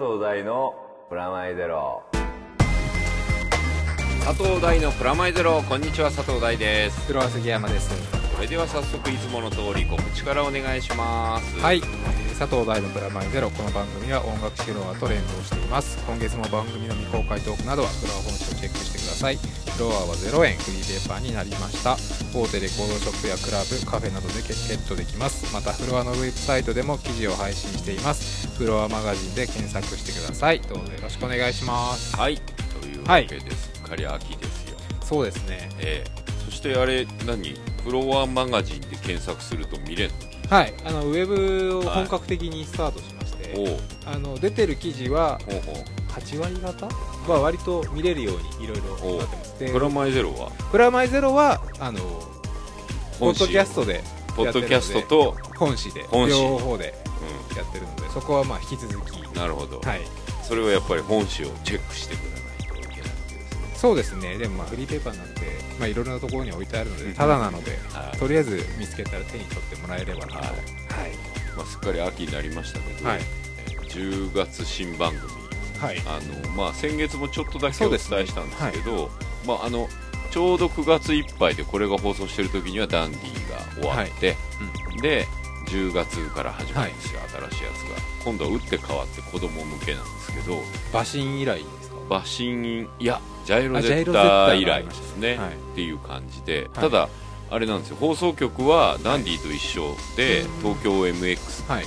藤大のプラマイゼロ。佐藤大のプラマイゼロ。こんにちは佐藤大です。黒杉山です。それでは早速いつもの通り告知からお願いします。はい、えー佐藤大のプラマイゼロ。この番組は音楽フロアと連動しています。今月も番組の未公開トークなどはフロア本誌をチェックしてください。フロアは0円。フリーペーパーになりました。大手レコードショップやクラブカフェなどでゲットできます。またフロアのウェブサイトでも記事を配信しています。フロアマガジンで検索してください。どうぞよろしくお願いします。はい。というわけです、すっかり秋ですよ。そうですね。ええ。そしてあれ何？フロアマガジンで検索すると見れるはいあのウェブを本格的にスタートしまして、のおう。あの出てる記事はほうほ8割方？は割と見れるようにいろいろなってます。プラマイゼロは？プラマイゼロはあのポッドキャストでポッドキャストと、本誌で本誌両方でやってるのでそこはまあ引き続き。うん、なるほど、はい。それはやっぱり本誌をチェックしてくれないそうですね。でもまあフリーペーパーなんでまあいろいろなところに置いてあるのうん。でただなのではい。とりあえず見つけたら手に取ってもらえればなと。はい。はいまあ、すっかり秋になりましたけど、はい。えー10月新番組。はい。あの、まあ、先月もちょっとだけお伝えしたんですけどまあ、あのちょうど9月いっぱいでこれが放送してる時にはダンディが終わって、で10月から始まるんですよ、新しいやつが。今度は打って変わって子供向けなんですけど馬神以来ですか？馬神いやジャイロゼッタタ以来ですね、はい。っていう感じで、い。ただあれなんですよ。放送局はダンディと一緒で、東京 MX はい。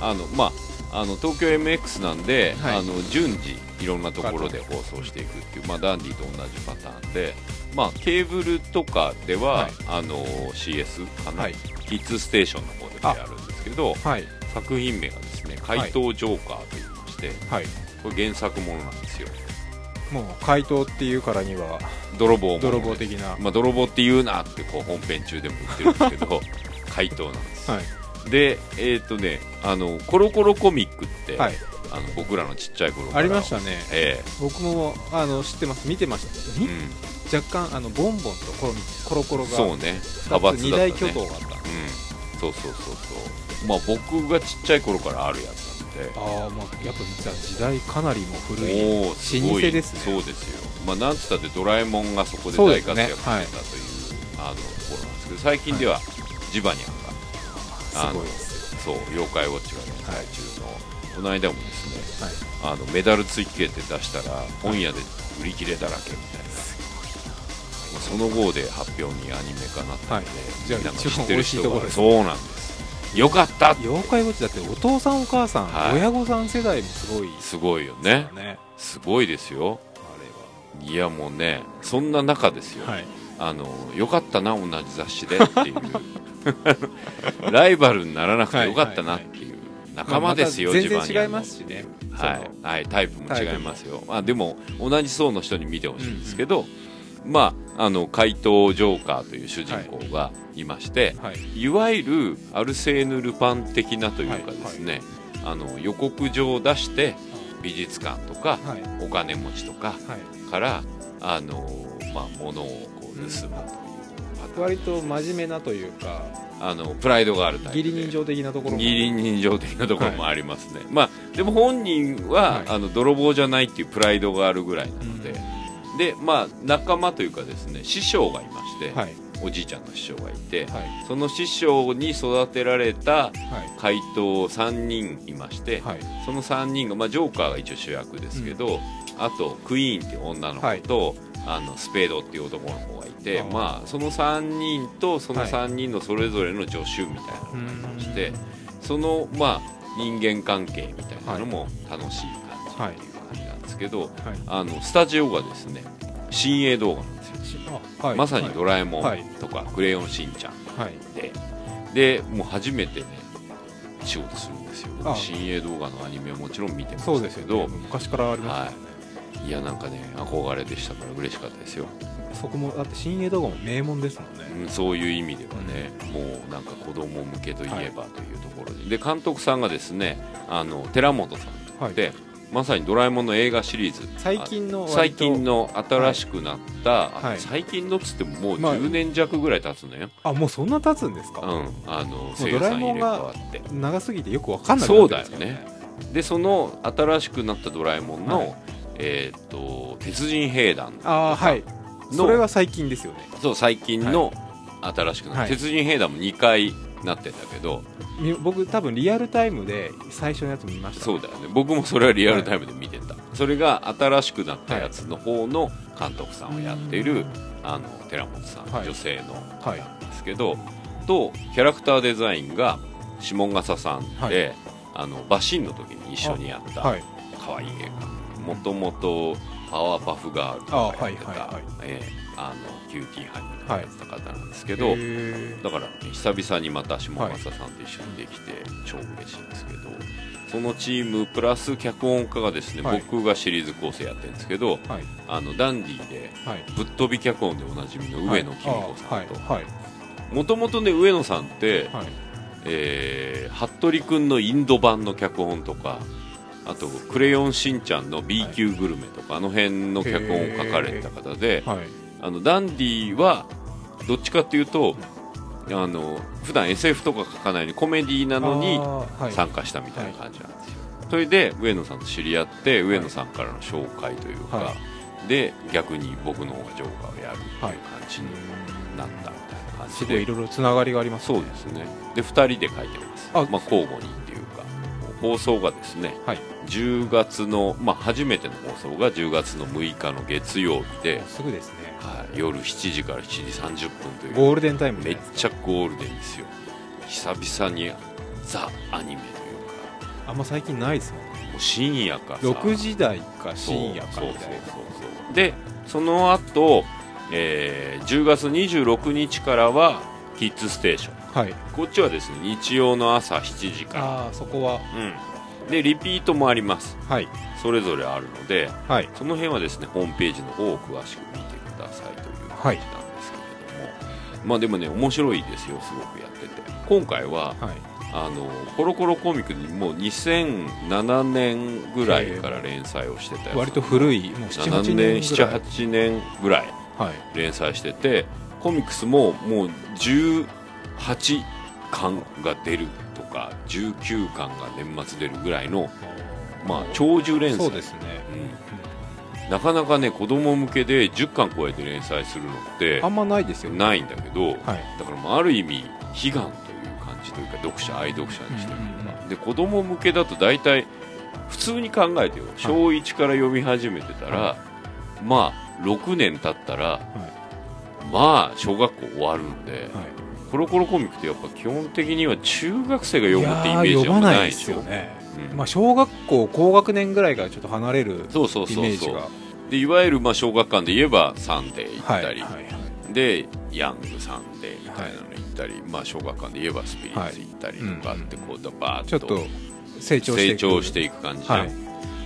あのまああの東京 MX なんで、はい。あの順次いろんなところで放送していくっていう、まあ、ダンディと同じパターンで、まあ、ケーブルとかでは、はい。あの CS かな、はい。キッズステーションの方でやるんですけどはい。作品名がですね怪盗ジョーカーと言いまして、はい。これ原作ものなんですよもう怪盗っていうからには泥棒泥棒的な。まあ、泥棒って言うなってこう本編中でも言ってるんですけど 怪盗なんですはい。でえっ、とねあのコロコロコミックって、はい。あの僕らのちっちゃい頃から。ありましたね。え僕もあの知ってます。見てました。ええ若干あのボンボンとコロコロコロうん、がそうね。派閥二大巨頭があった。うん。そうそうそうそう。まあ僕がちっちゃい頃からあるやつで。ああまあやっぱじゃあ時代かなりもう古い老舗ですね。そうですよ。まあなんつったってドラえもんがそこで大活躍してたというねはい。あのところなんですけど最近ではジバニャンが、あのすごいですそう妖怪ウォッチが連載中の、この間もですねはい。あのメダル追記って出したら本屋で売り切れだらけみたいな、まあその号で発表にアニメ化なったので、はい。じゃあ知ってる人が美味しいところですそうなんですよかった。妖怪ウォッチだってお父さんお母さん、はい。親御さん世代もすごいすごいよね。ねすごいですよ。あいやもうねそんな中ですよ、れははい。あのよかったな同じ雑誌でっていう。ライバルにならなくてよかったなっていう。仲間ですよ、まあジバニャンの全然違いますしね。はい。はい、タイプも違いますよ、まあ、でも同じ層の人に見てほしいんですけど、まあ、あの怪盗ジョーカーという主人公がい。まして、はい。い、わゆるアルセーヌ・ルパン的なというかですね、あの予告状を出して美術館とかはい。お金持ちとかはい。からあの、まあ、物をこう盗むというパターン。割と真面目なというかあのプライドがあるタイプで。義理人情的なところも。義理人情的なところもありますね、まあでも本人は、はい。あの泥棒じゃないっていうプライドがあるぐらいなので、でまあ仲間というかですね師匠がいまして、はい。おじいちゃんの師匠がいて、はい。その師匠に育てられたはい。怪盗3人いまして、はい。その3人が、まあ、ジョーカーが一応主役ですけど、あとクイーンっていう女の子と、あのスペードっていう男の子がいてまあ、その3人とそのはい。3人のそれぞれの助手みたいなのがありまして、その、まあ、人間関係みたいなのも楽しい感じっていう感じなんですけど、はい。あのスタジオがですね新鋭動画なんですよ、あはい。まさにドラえもはい。んとか、クレヨンしんちゃんはい。で。でもう初めてね仕事するんですよ。あ。新鋭動画のアニメはもちろん見てまそうしたけど、ね。昔からありますよね、い。やなんかね憧れでしたから嬉しかったですよ、そこもだって新鋭動画も名門ですもんね、うんそういう意味ではね、もうなんか子供向けといえばというところで、で監督さんがですねあの寺本さんはい。で、まさに「ドラえもん」の映画シリーズ。最近の最近の新しくなった、はい。最近のっつってももうまあ10年弱ぐらい経つのよ、あもうそんな経つんですか、うん。あの入れ替ドラえもんがわって長すぎてよくわかんないそうだよね。でその新しくなったドラえもんの、はい。えーっと鉄人兵団。ああはい。のそれは最近ですよね。そう最近の新しくなった、はい。鉄人兵団も2回なってんだけどみ僕多分リアルタイムで最初のやつ見ました。そうだよね。僕もそれはリアルタイムで見てた、それが新しくなったやつの方の監督さんをやっている、あの寺本さん、はい。女性のはいなんですけどとキャラクターデザインが下笠さんで、あのバシンの時に一緒にやったはい。可愛い映画もともとパワーパフガールとかやってあはいはいたはい。ええあのキューティーハニーやってた方なんですけど、へーだから、ね、久々にまた下笠さんと一緒にできて超嬉しいんですけど、そのチームプラス脚本家がですね、はい。僕がシリーズ構成やってるんですけどはい。あのダンディではい。ぶっ飛び脚本でおなじみの上野紀美子さんと。はい。はい。もともとね上野さんって、はい。えー服部君のインド版の脚本とかあと「クレヨンしんちゃん」の B 級グルメとか、あの辺の脚本を書かれてた方で、はいあのダンディはどっちかっていうとあの普段 SF とか書かないのにコメディなのに参加したみたいな感じなんですよ、それで上野さんと知り合って上野さんからの紹介というか、はで逆に僕の方がジョーカーをやるっていう感じにうんなったみたいな感すじで、ごいいろいろつながりがありますそねうですね。で2人で書いてます。あまあ、交互に放送がですねはい。10月の、まあ、初めての放送が10月の6日の月曜日で、すぐですね。はい、夜7時から7時30分という。ゴールデンタイムめっでちゃゴールデンですよ。久々にザ・アニメというか。あんま最近ないですもんね。もう深夜かさ。6時台か深夜かみたいな。そうでその後、えー10月26日からはキッズステーションはい。こっちはですね日曜の朝7時から。ああそこは。うん。でリピートもあります。はい。それぞれあるのではい。その辺はですねホームページの方を詳しく見てくださいという感じなんですけれども、まあでもね面白いですよすごくやってて。今回ははい。あのコロコロコミックにもう2007年ぐらいから連載をしてたやつ。割と古いもう7 78年年ぐらい。78年ぐらいはい。連載しててコミックスももう18巻が出るとか19巻が年末出るぐらいのまあ長寿連載。ですね。うん。なかなかね子供向けで10巻超えて連載するのってあんまないですよね。ないんだけど、はい。だからまあある意味悲願という感じというか読者愛読者にしてみれば、で子供向けだと大体普通に考えてよ。小1から読み始めてたら、はまあ6年経ったら、はまあ小学校終わるんで、いはいコロコロコミックってやっぱ基本的には中学生が読むってイメージはないいですしょよね。うん。まあ小学校高学年ぐらいからちょっと離れるそうそうイそうそう。メージが。でいわゆるまあ小学館で言えばサンデー行はいったり、はい。でヤングサンデーみたいなの行ったり、まあ、小学館で言えばスピリッツ行ったりとかってこうだバーッとちょっと成長していく。成長していく感じじゃん、はい。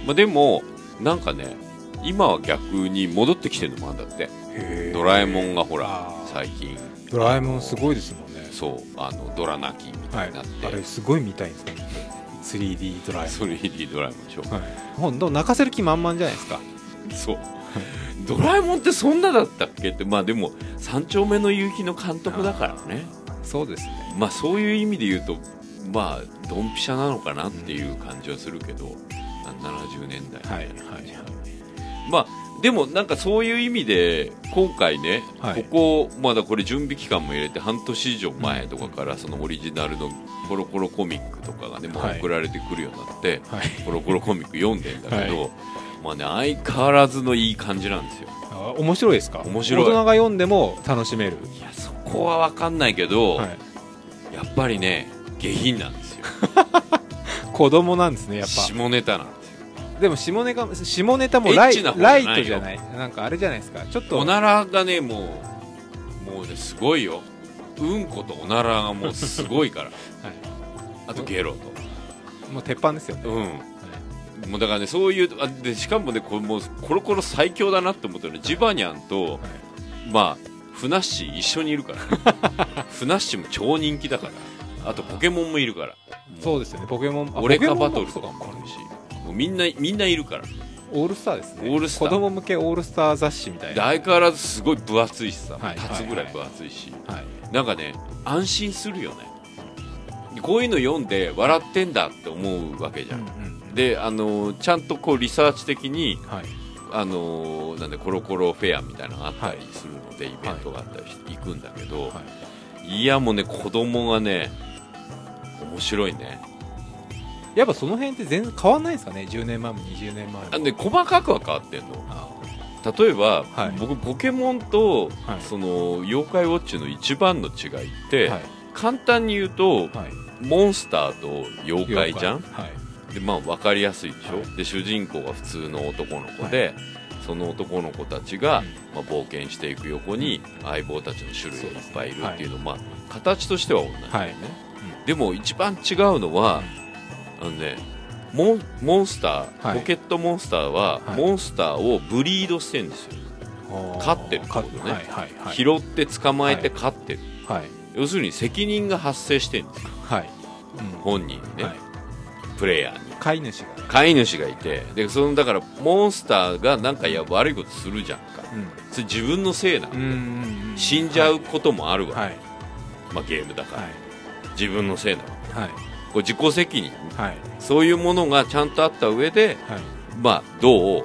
まあ、でもなんかね今は逆に戻ってきてるのもあるんだって。ドラえもんがほら最近ドラえもんすごいですもんね。そうあのドラ泣きみはいたいになって、あれすごい見たいんですね 3D ドラえもん。3D ドラえもんでしょ、はい。ほんと泣かせる気満々じゃないですか。そう。ドラえもんってそんなだったっけ？ってまあでも三丁目の夕日の監督だからね。そうですね。まあそういう意味で言うとまあドンピシャなのかなっていう感じはするけど、あ70年代みたいな感じ、まあでもなんかそういう意味で今回ね、はい。ここまだこれ準備期間も入れて半年以上前とかからそのオリジナルのコロコロコミックとかがねもうはい送られてくるようになって、はい。コロコロコミック読んでんだけど、はまあね相変わらずのいい感じなんですよ。あ面白いですか？面白い。大人が読んでも楽しめる。いやそこは分かんないけど、はい。やっぱりね下品なんですよ。子供なんですねやっぱ。下ネタなんでも下ネタ下ネタもライエッチな方じゃラないよ。イトじゃない？なんかあれじゃないですか？ちょっと。おならがねもうもうねすごいよ。うんことおならがもうすごいから。はい。あとゲロもう鉄板ですよね、とうん。もうだからねそういうあでしかもねこれもうコロコロ最強だなって思ったのはジバニャンと、まあフナッシー一緒にいるから、ね、フナッシーも超人気だから。あとポケモンもいるから。そうですよね。ポケモンあオレカポケモンバトルとかもあるしもうみんなみんないるから。オールスターですね。オールスター。子供向けオールスター雑誌みたいでな。相変わらずすごい分厚いしさ、はい立つぐらい分厚いし、はい。なんかね安心するよね。こういうの読んで笑ってんだって思うわけじゃん、うんうんであのちゃんとこうリサーチ的にはい。あのなんでコロコロフェアみたいなのがあったりするので、イベントがあったりして行くんだけど、、はいやもうね子供がね面白いねやっぱその辺って全然変わんないんですかね？10年前も20年前も。あで細かくは変わってんの。あ例えば、はい。僕ポケモンと、はい。その妖怪ウォッチの一番の違いって、はい。簡単に言うとはい。モンスターと妖怪じゃん？はい。でまあ分かりやすいでしょ、はい。で主人公が普通の男の子で、その男の子たちが、うん。まあ、冒険していく横に相棒たちの種類がいっぱいいるっていうのまあ形としては同じだよね、はい。でも一番違うのは、あのねモンモンスター、はい。ポケットモンスターは、はい。モンスターをブリードしてるんですよ。飼ってるってことね。はいはいはい。拾って捕まえて飼ってる、はい。要するに責任が発生してるんですよ。はい。本人にね、はい。プレイヤーに。飼い主が。ね飼い主がいてでそのだからモンスターがなんかや悪いことするじゃんか。それ自分のせいなの、うんうん死んじゃうこともあるわ、はい。まあ、ゲームだから、はい。自分のせいなの。はいこれ自己責任はい。そういうものがちゃんとあった上で、はい。まあ、どう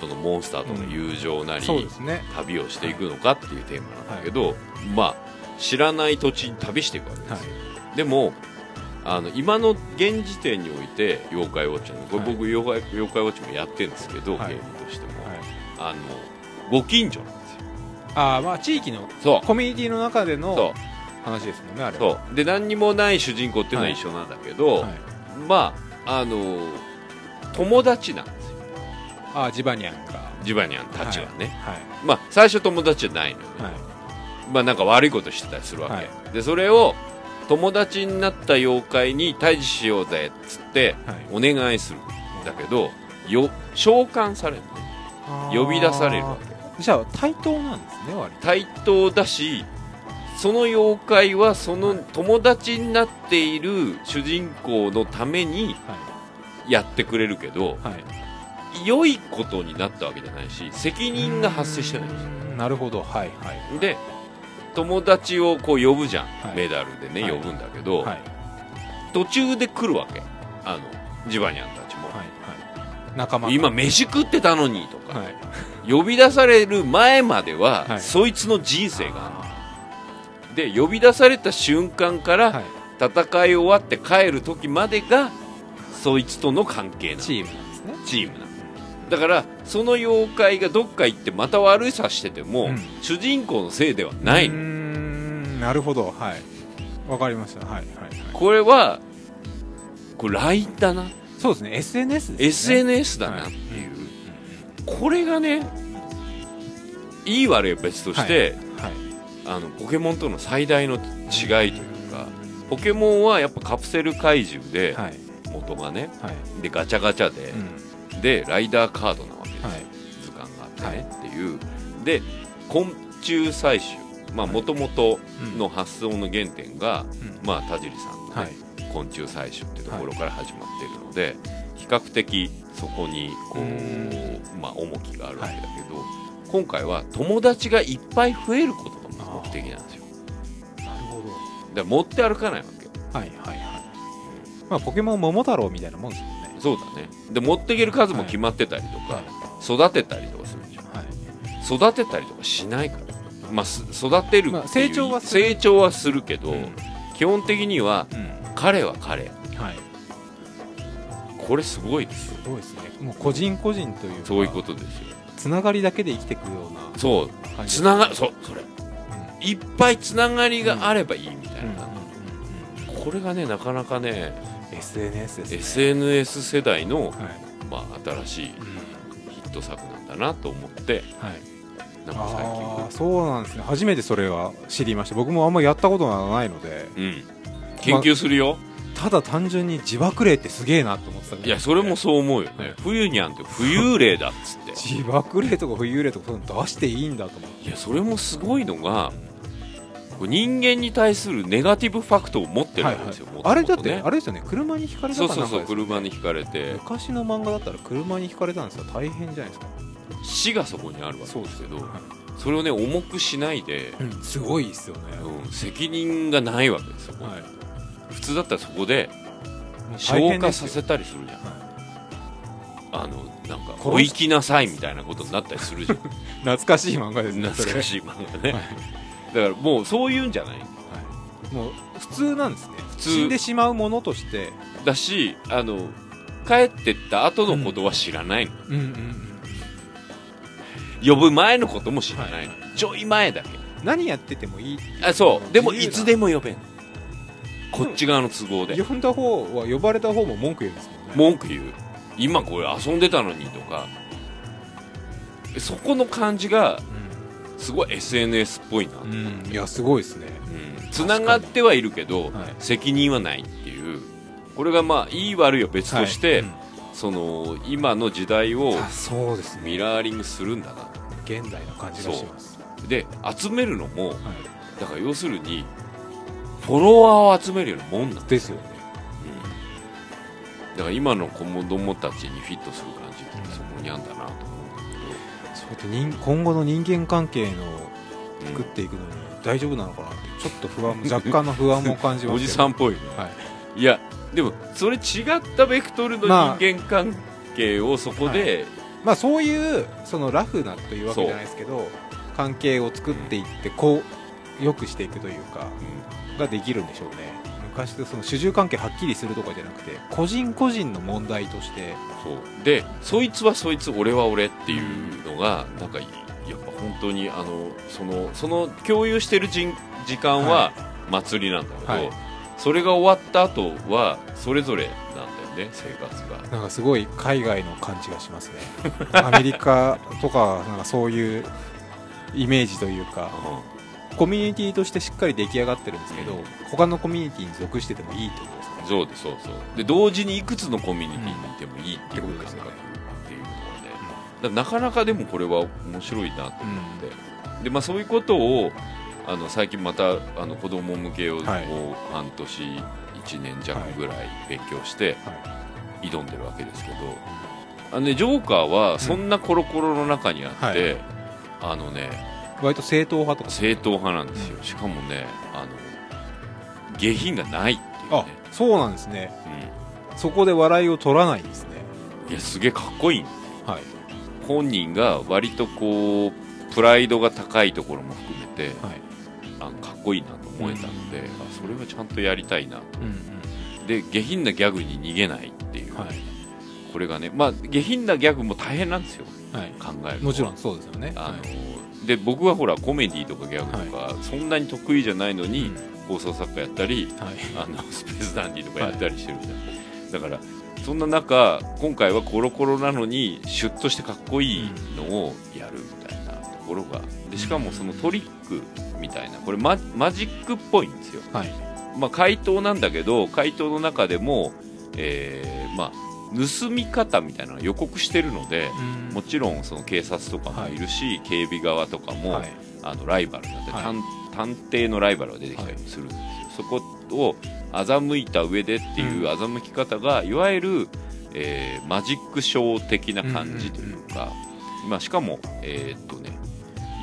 そのモンスターとの友情なり、そうですね。旅をしていくのかっていうテーマなんだけど、まあ知らない土地に旅していくわけですよ、はい。でもあの今の現時点において妖怪ウォッチのこれ僕、妖怪妖怪ウォッチもやってるんですけど、はい。ゲームとしても、はい。あのご近所なんですよ。ああまあ地域のそう。コミュニティの中でその話ですもんねあれうそう。で何にもない主人公っていうのは一緒なんだけど、はい。まああの友達なんですよ。ああジバニャンか。ジバニャンたちはね、はい。まあ最初友達じゃないのよね、はい。まあなんか悪いことしてたりするわけ、はい。でそれを友達になった妖怪に退治しようぜっつってはい。お願いするんだけどよ召喚されるね呼び出されるわけ。じゃあ対等なんですね割と。対等だしその妖怪はその友達になっている主人公のためにやってくれるけどはい。はい良いことになったわけじゃないし責任が発生してないんですよ。うん。なるほど。はいはい。で友達をこう呼ぶじゃん、はい。メダルでね、はい。呼ぶんだけど、はい。途中で来るわけ。あのジバニャンたちも、仲間今飯食ってたのにとか、はい。呼び出される前までは、はい。そいつの人生があるで呼び出された瞬間から、はい。戦い終わって帰る時までがそいつとの関係なのチームなんですね。チームなのだからその妖怪がどっか行ってまた悪さしてても、うん。主人公のせいではないなるほど。はい。わかりました。はいはいはい。これはこれ LINE だなそうですね。SNS ですね。SNS だなっていう、これがねいい悪いは別として、はいあのポケモンとの最大の違いというかポケモンはやっぱカプセル怪獣で、はい。元がねはい。でガチャガチャでう、ん。でライダーカードなわけですよ、はい。図鑑があってね、っていう。で昆虫採集。まあもともとの発想の原点が、うん。まあ田尻さんの、ねはい。昆虫採集っていうところから始まっているので、比較的そこにこううん。まあ、重きがあるわけだけど、今回は友達がいっぱい増えることが目的なんですよ。なるほど。だから持って歩かないわけ。はいはいはい。まあポケモン桃太郎みたいなもんですもんね。そうだね。で持っていける数も決まってたりとか、はい。育てたりとかするじゃん。はい。育てたりとかしないから、まあ、す育てるっていう、まあ成長はする。成長はするけど、うん。基本的にはうん。彼は彼。はい。これすごいですよ。すごいですね。もう個人個人というかそういうことですよ。つながりだけで生きていくような。そう。感じつながそうそれいっぱいつながりがあればいいみたいな、これがねなかなかねうん SNS ですね。SNS 世代の、はい。まあ、新しいうん。ヒット作なんだなと思ってはい。なんか最ああそうなんですね。初めてそれは知りました。僕もあんまやったことがないので。近うん。研究するよ、ただ単純に自爆霊ってすげえなと思ってたけどいやそれもそう思うよね、はい。冬にゃんって浮遊霊だっつって。自爆霊とか浮遊霊とかそういうの出していいんだと思って。いやそれもすごいのがこう人間に対するネガティブファクトを持ってるわけですよ、あれだって、あれですよね。車にひかれたそうそうそう車にひかれて。昔の漫画だったら車にひかれたんですよ。大変じゃないですか。死がそこにあるわけですけどはい。それをね重くしないで、うん、すごいですよね、うん、責任がないわけですよ、はい。普通だったらそこで消化させたりするじゃん。はあのなんかお行きなさいみたいなことになったりするじゃん。懐かしい漫画ですね懐かい、しい漫画ね、はいだからもうそういうんじゃない。はい、もう普通なんですね。通。死んでしまうものとして。だしあの帰ってった後のことは知らないの、うんうんうん。呼ぶ前のことも知らないの、はちょい前だけ。何やっててもいいあそう。でもいつでも呼べんこっち側の都合で。呼んだ方は呼ばれた方も文句言うんですもんね。文句言う。今これ遊んでたのにとか。そこの感じがすごい SNS っぽいなうん、うん、いやすごいですね。つながってはいるけど、はい。責任はないっていう。これがまあいい悪いは別として、はい。その今の時代をあそうですね。ミラーリングするんだな現代の感じがします。で集めるのもはい。だから要するにフォロワーを集めるようなもんなんだ,、ですよね。うん、だから今の子供たちにフィットする感じってそこにあんだなって人今後の人間関係の作っていくのに大丈夫なのかなってちょっと不安 若干の不安も感じますおじさんっぽいね。はい。いやでもそれ違ったベクトルの人間関係をそこで、まあそういうそのラフなというわけじゃないですけど関係を作っていってこう良くしていくというかができるんでしょうね昔とその主従関係はっきりするとかじゃなくて個人個人の問題として。そう。でそいつはそいつ俺は俺っていうのがなんかやっぱ本当にあのそのその共有してるじん時間は祭りなんだけど、はい。それが終わった後はそれぞれなんだよね生活が。なんかすごい海外の感じがしますね。アメリカとかなんかそういうイメージというかコミュニティとしてしっかり出来上がってるんですけど他のコミュニティに属しててもいいってことですか？ねそうですそうそうで同時にいくつのコミュニティにいてもいいってことですねっていうのはね。だからなかなかでもこれは面白いなと思って、でまあ、そういうことをあの最近またあの子供向けをはい。半年1年弱ぐらい勉強して挑んでるわけですけど、あのね、ジョーカーはそんなコロコロの中にあって、あのね割と正統派とか。正統派なんですよ、しかもねあの下品がないっていうあね、そうなんですね。うそこで笑いを取らないんですね。ん、いやすげえかっこいい。はい。本人が割とこうプライドが高いところも含めてはい。あのかっこいいなと思えたので、あそれはちゃんとやりたいな。うんで下品なギャグに逃げないっていう、はい。これがねまあ下品なギャグも大変なんですよ。はい。考えるのはもちろんそうですよね。あの、はいで僕はほらコメディとかギャグとか、そんなに得意じゃないのに、うん。放送作家やったりはい。あのスペースダンディとかやったりしてるじゃん、だからそんな中今回はコロコロなのにシュッとしてかっこいいのをやるみたいなところがでしかもそのトリックみたいなこれママジックっぽいんですよ、はい。まあ、回答なんだけど回答の中でも、えーまあ、盗み方みたいなのを予告してるので、うん。もちろんその警察とかもいるし、警備側とかも、はい。あのライバルなんで、はい。探探偵のライバルが出てきたりするんですよ、そこを欺いた上でっていう欺き方が、いわゆる、えーマジックショー的な感じというか、まあ、しかも、えーっとね、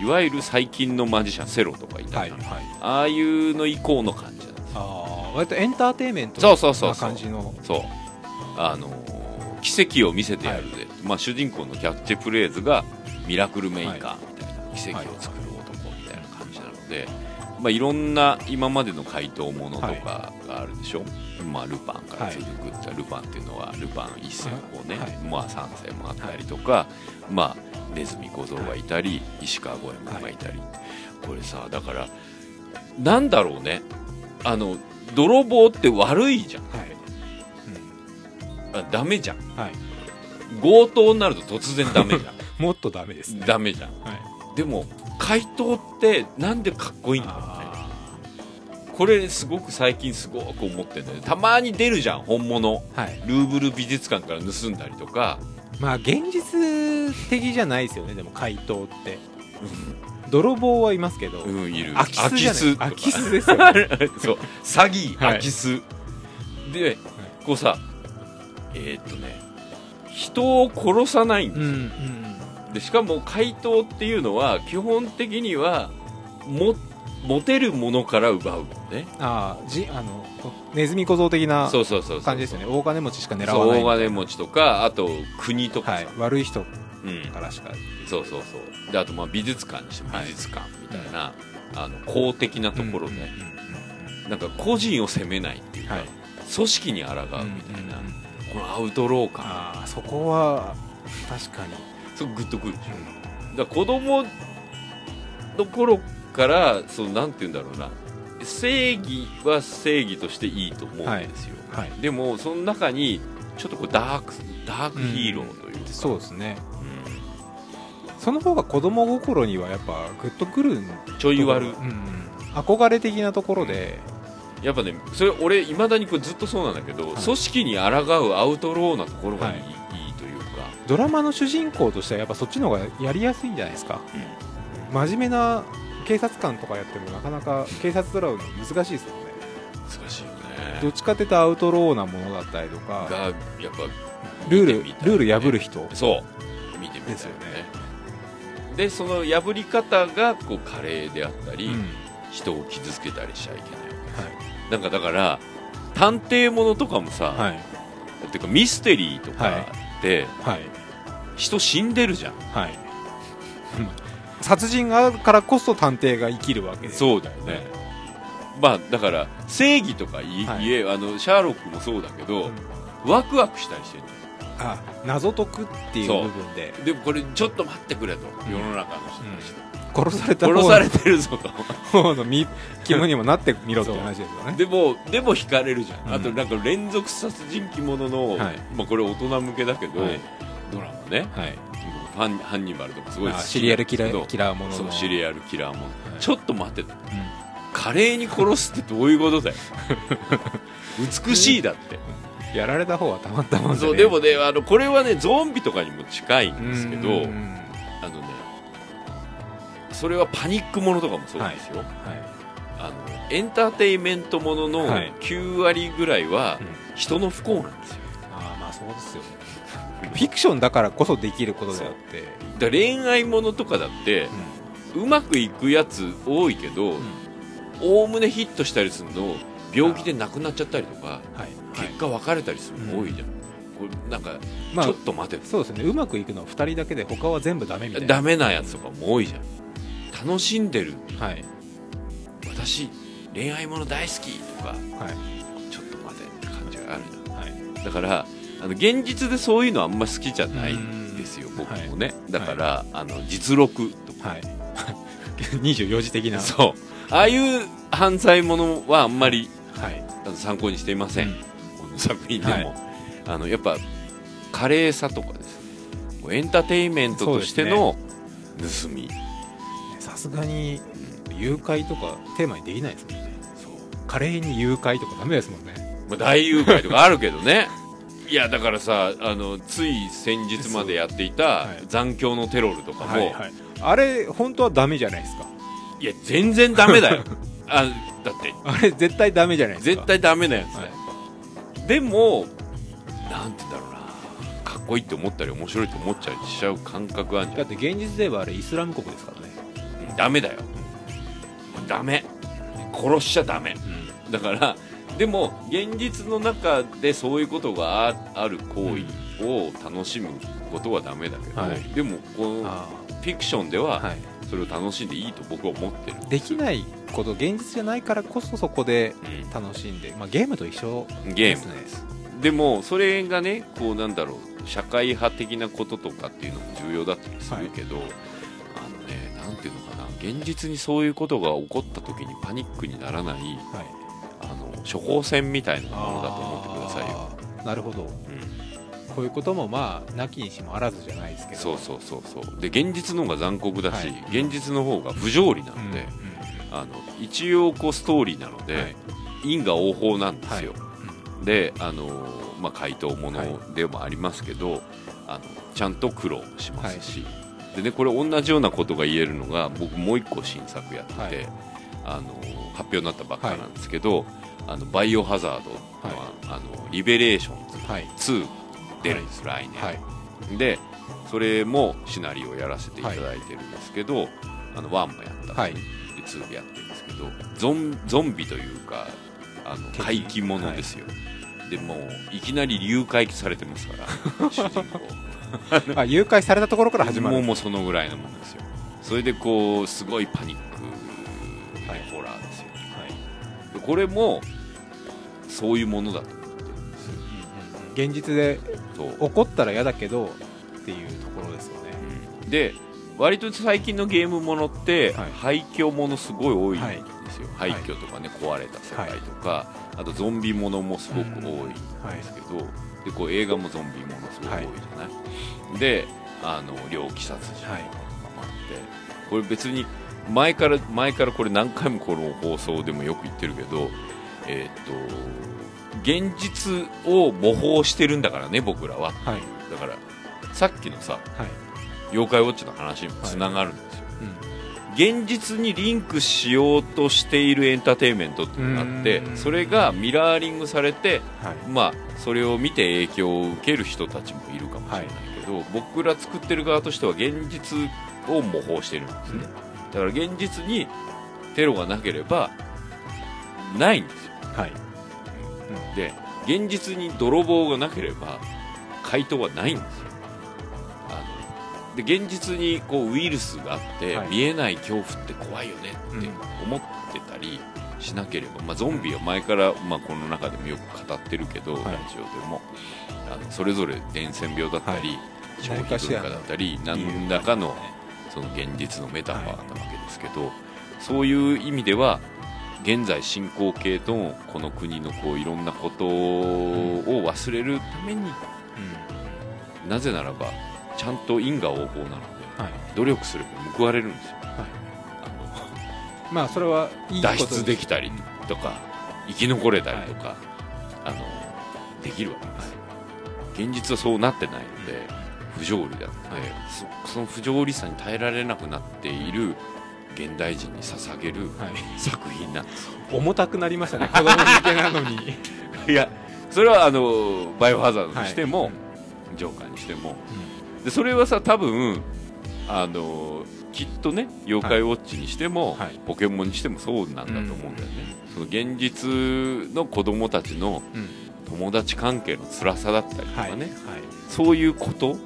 いわゆる最近のマジシャンセロとかいたり、はいはい。ああいうの以降の感じなんですよ。ああ割とエンターテインメントそうそうそうなそう。感じのそう。あのー奇跡を見せてやるで、まあ、主人公のキャッチフレーズがミラクルメーカーみたいな、奇跡を作る男みたいな感じなので、まあ、いろんな今までの回答ものとかがあるでしょ、まあ、ルパンから続くって、ルパンっていうのはルパン一世をね、はい。まあ、3世もあったりとか、まあ、ネズミ小僧がいたり、石川五右衛門がいたり、これさだからなんだろうね。あの泥棒って悪いじゃん。はいあダメじゃん。うんはい。強盗になると突然ダメじゃ もっとダメですね。んダメじゃん。はい。でも怪盗ってなんでかっこいいんだろうね。あこれすごく最近すごく思ってんだよね。たまに出るじゃん本物。ーはい。ルーブル美術館から盗んだりとか。まあ現実的じゃないですよね。でも怪盗って。泥棒はいますけど。うんいる。空き巣じゃない。空き巣ですよ空ね。そう。詐欺はい。空き巣、でこうさえーっとね人を殺さないんですよ、うんうんでしかも怪盗っていうのは基本的には持っ持てるものから奪うもんね。ああじあのこネズミ小僧的なそうそうそうそう感じですよね。大金持ちしか狙わない。大金持ちとかあと国とか。さ、はい、悪い人うん、からしか。そうそうそう。であとまあ美術館にしてもはい。美術館みたいな、あの公的なところで、うんうんうん。なんか個人を責めないっていうか、はい。組織に抗うみたいな、うんうんうんこのアウトロー感そこは確かに、そこグッとくるでしょ、だから子供の頃からそのなんて言うんだろうな。正義は正義としていいと思うんですよ、はいでもその中にちょっとこうダークダークヒーローというか、そうですね。うん。その方が子供心にはやっぱグッとくるんちょい悪。うんうん。憧れ的なところで、やっぱねそれ俺いまだにこれずっとそうなんだけど、はい。組織に抗うアウトローなところがいい,、はい。い、いというか、ドラマの主人公としてはやっぱそっちの方がやりやすいんじゃないですか。真面目な警察官とかやってもなかなか警察ドラマ難しいですよね。難しいよどねっちかっていうとアウトローなものだったりとか。がやっぱルールルール破る人。そう見てみたいですよね。でその破り方がこう華麗であったり、うん。人を傷つけたりしちゃいけないはいなんかだから探偵ものとかもさ、はい。っていうかミステリーとかって、はい。人死んでるじゃん。はい。殺人があるからこそ探偵が生きるわけでそうだよね。まあだから正義とかい、はい。あのシャーロックもそうだけど、うん。ワクワクしたりしてるあ謎解くっていう部分で。でもこれちょっと待ってくれと、世の中の人たち、殺された殺されてるぞと。方の身肝にもなってみろって話ですよね。でもでも惹かれるじゃん、うん。あとなんか連続殺人鬼ものの、はい。まあ、これ大人向けだけど、はい。ドラマね。はい。ファンハンニバルとかすごいシリアルキラーキラーものの。そうシリアルキラーもの、い。ちょっと待ってと。華麗に殺すってどういうことだよ。美しいだって、うんやられた方はたまったもんそうでもねあのこれはねゾンビとかにも近いんですけどうんそれはパニックものとかもそうですよ、はい。あのエンターテインメントもののはい。9割ぐらいはうん。人の不幸なんですよ。ああまあそうですよね。フィクションだからこそできることであって。だ恋愛ものとかだってうまくいくやつ多いけどおおむねヒットしたりするの病気で亡くなっちゃったりとかはい。はい結果別れたりするの多いじゃん、これなんかまあちょっと待てと、そうですね。うまくいくのは2人だけで他は全部ダメみたいな。ダメなやつとかも多いじゃん楽しんでる。はい。私恋愛もの大好きとかはい。ちょっと待てって感じがあるじゃんはい。だからあの現実でそういうのあんま好きじゃないんですようん。僕もね、だから、あの実録とか、はい。24時的な。そう。ああいう犯罪ものはあんまりはい。あの参考にしていません、うん。この作品でも、はい。あのやっぱ華麗さとかです。ねエンターテインメントとしての盗み。さすがに誘拐とかテーマにできないですもんね。そう、華麗に誘拐とかダメですもんね。まあ、大誘拐とかあるけどね。いやだからさあのつい先日までやっていたはい。残響のテロルとかも、はいはい。あれ本当はダメじゃないですか。いや全然ダメだよ。あだって。あれ絶対ダメじゃないですか。絶対ダメなやつだはよ、でもなんて言うんだろうな。かっこいいって思ったり面白いって思っちゃいしちゃう感覚あるじゃんだって現実ではあれイスラム国ですからね。うんダメだよ。ダメ。殺しちゃダメ。だからでも現実の中でそういうことがあある行為を楽しむことはダメだけど、はい。でもこのあフィクションではあはい。それを楽しんでいいと僕は思ってる、できないこと現実じゃないからこそそこでうん。楽しんで、まあ、ゲームと一緒ゲーム。ですね。でもそれがねこうなんだろう社会派的なこととかっていうのも重要だったりするけど、あのねなんていうのかな現実にそういうことが起こった時にパニックにならないはい。あの処方箋みたいなものだと思ってくださいよ、なるほど。うん、こういうこともまあなきにしもあらずじゃないですけど。そうそうそうそう。で現実の方が残酷だし、はい。現実の方が不条理なうんので、あの一応こうストーリーなので、はい。因果応報なんですよ、うであの、まあ、回答ものでもありますけど、あのちゃんと苦労しますし、でね、これ同じようなことが言えるのが僕もう一個新作やってて、はい。あの発表になったばっかなんですけど、あのバイオハザードは、あのリベレーションズはい。2出るんです、来年、はいでそれもシナリオをやらせていただいてるんですけど、あの1もやったはい。で2でやってるんですけどどゾンゾンビというかあの敵。怪奇者ですよ、でもういきなり誘拐されてますから 主人公 あ誘拐されたところから始まる。もうそのぐらいのもんですよ。それでこうすごいパニック、はい。ホラーですよ。はい。でこれもそういうものだと思ってるんですよ。現実でそう。起こったら嫌だけどっていうところですよね。うん。で割と最近のゲームものって、はい。廃墟ものすごい多いんはいですよ、廃墟とかね壊れた世界とか、あとゾンビものもすごく多いんですけど、でこう映画もゾンビものすごく多いじゃない、であの猟奇殺人とかもあって、これ別に前から前からこれ何回もこの放送でもよく言ってるけどえーっと現実を模倣してるんだからね僕らは。はい。だからさっきのさはい。妖怪ウォッチの話にもつながるんですよ、うん。現実にリンクしようとしているエンターテインメントっていうのがあってうん。それがミラーリングされてはい。まあそれを見て影響を受ける人たちもいるかもしれないけど、僕ら作ってる側としては現実を模倣してるんですね。だから現実にテロがなければないんですよ。はい。で現実に泥棒がなければ回答はないんですで現実にこうウイルスがあって、はい。見えない恐怖って怖いよねって思ってたりしなければ、まあ、ゾンビは前から、まあ、この中でもよく語ってるけど、はい。ラジオでもあのそれぞれ伝染病だったり、はい。消費文化だったり何ら。かのその現実のメタファーなわけですけど、そういう意味では現在進行形とこの国のこういろんなことを忘れるために、なぜならばちゃんと因果応報なのではい。努力すれば報われるんですよ。まあそれはいい脱出できたりとか生き残れたりとか、あのできるわけです現実はそうなってないので不条理だって、そその不条理さに耐えられなくなっている現代人に捧げるはい。作品なんです。よ重たくなりましたね。子供向けなのに。いやそれはあのバイオハザードにしても、はい。ジョーカーにしても、でそれはさ多分あのきっとね妖怪ウォッチにしても、はい。ポケモンにしてもそうなんだと思うんだよね、その現実の子供たちのうん。友達関係の辛さだったりとかはい。ね、はい。そういうことうん。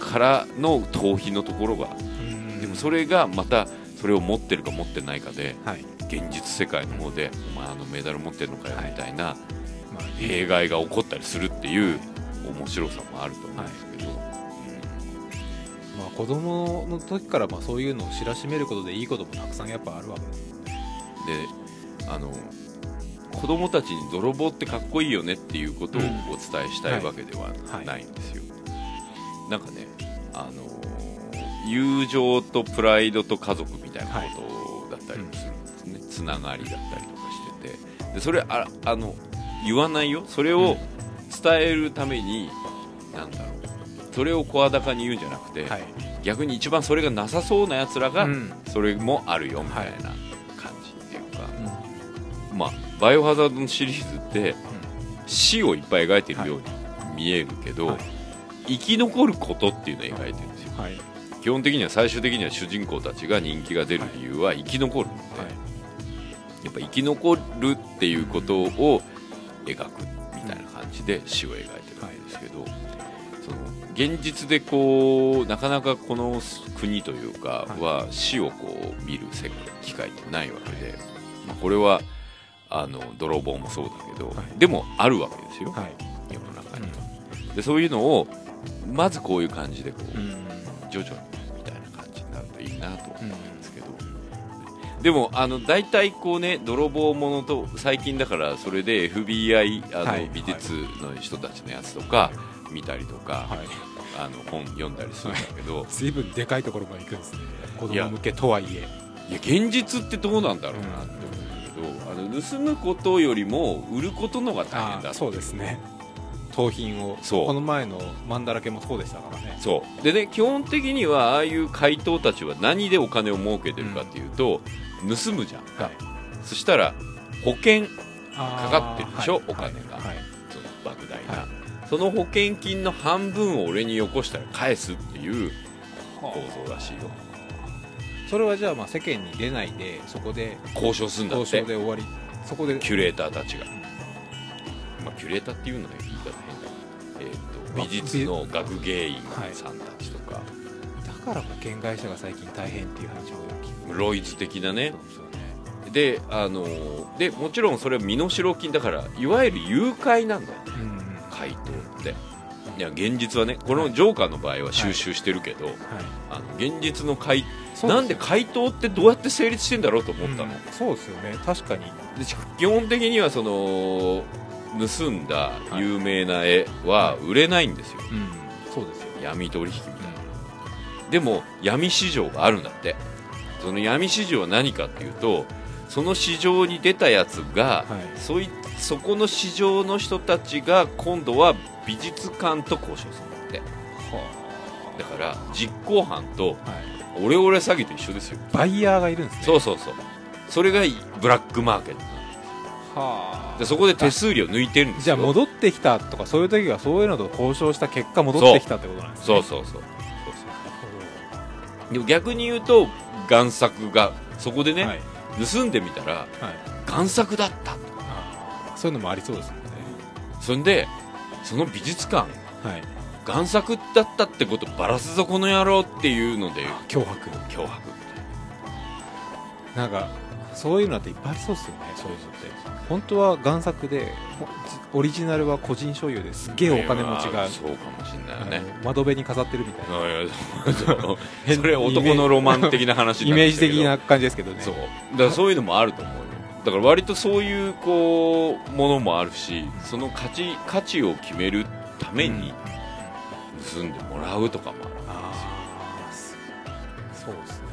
からの逃避のところが、うん。でもそれがまたそれを持ってるか持ってないかではい。現実世界の方で、お前あのメダル持ってるのかよはい。みたいな、まあ弊害が起こったりするっていう面白さもあると思う。んですまあ、子供の時からまあそういうのを知らしめることでいいこともたくさんやっぱあるわけであの子供たちに泥棒ってかっこいいよねっていうことをおうん。伝えしたいわけでははい。ないんですよ、なんかねあの友情とプライドと家族みたいなことだったりもするんですね、つながりだったりとかしてて。でそれああの言わないよ。それを伝えるために、なんだろうそれを声高に言うんじゃなくて、はい。逆に一番それがなさそうなやつらが、うん。それもあるよみたいな感じっていうか、まあバイオハザードのシリーズって死をいっぱい描いてるように見えるけど、はい。生き残ることっていうのを描いてるんですよ。はい。基本的には最終的には主人公たちが人気が出る理由は生き残るので、はい。やっぱ生き残るっていうことを描くみたいな感じで死を描いてるんですけど、現実でこうなかなかこの国というかは死をこう見る世界機会ってないわけで、まあ、これはあの泥棒もそうだけど、はい。でもあるわけですよ、はい。世の中には。でそういうのをまずこういう感じでこう、うん。徐々にみたいな感じになるといいなと思うんですけど、でもあの大体こうね泥棒ものと最近だからそれで FBI あの、はい。美術の人たちのやつとか見たりとか、はい。あの本読んだりするんだけど、随分でかいところまで行くんですね。子供向けとはいえ。いや現実ってどうなんだろうなって思うんだけど、あの盗むことよりも売ることのが大変だそうですね。盗品をこの前のマンだらけもそうでしたからね。そう。でね基本的にはああいう怪盗たちは何でお金を儲けてるかっていうと、盗むじゃん。か、はい。そしたら保険かかかってるでしょ？はい。お金が。はい。その莫大な、はいその保険金の半分を俺によこしたら返すっていう構造らしいよ。それはじゃあまあ世間に出ないでそこで交渉するんだっ交て渉で終わり。そこで。キュレーターたちが、まあ、キュレーターっていうのが言い方変だ、えー、とまあ美術の学芸員さんたちとか、だから保険会社が最近大変っていう話を聞く。ロイズ的なね。であのーでもちろんそれは身代金だからいわゆる誘拐なんだようんうん回答って。いや現実はねこのジョーカーの場合は収集してるけど、はい。あの現実の回なんで回答ってどうやって成立してんだろうと思ったの、うん。そうですよね。確かに。で基本的にはその盗んだ有名な絵は売れないんですよ、うん。そうですよ闇取引みたいな。でも闇市場があるんだって。その闇市場は何かっていうとその市場に出たやつが、はい。そいそこの市場の人たちが今度は美術館と交渉するんだって。だから実行犯とはい。オレオレ詐欺と一緒ですよ。バイヤーがいるんですね。そうそうそう。それがブラックマーケット。はでそこで手数料抜いてるんですよ。じゃあ戻ってきたとかそういう時はそういうのと交渉した結果戻ってきたってことなんですね。そう。そうそうそう。そうでも逆に言うと贋作がそこでね、はい。盗んでみたらはい。贋作だった。あーそういうのもありそうですもんね。それでその美術館はい。贋作だったってことバラすぞこの野郎っていうので脅迫。脅迫。なんかそういうのっていっぱいありそうですよね。そういうのって本当は贋作でほオリジナルは個人所有ですっげえお金持ちがそうかもしれないよね。窓辺に飾ってるみたいな。そ れ男のロマン的な話イメージ的な感じですけどね。そう。だそういうのもあると思うよだから割とそういうこうものもあるしその価値価値を決めるために盗んでもらうとかもああそうですね。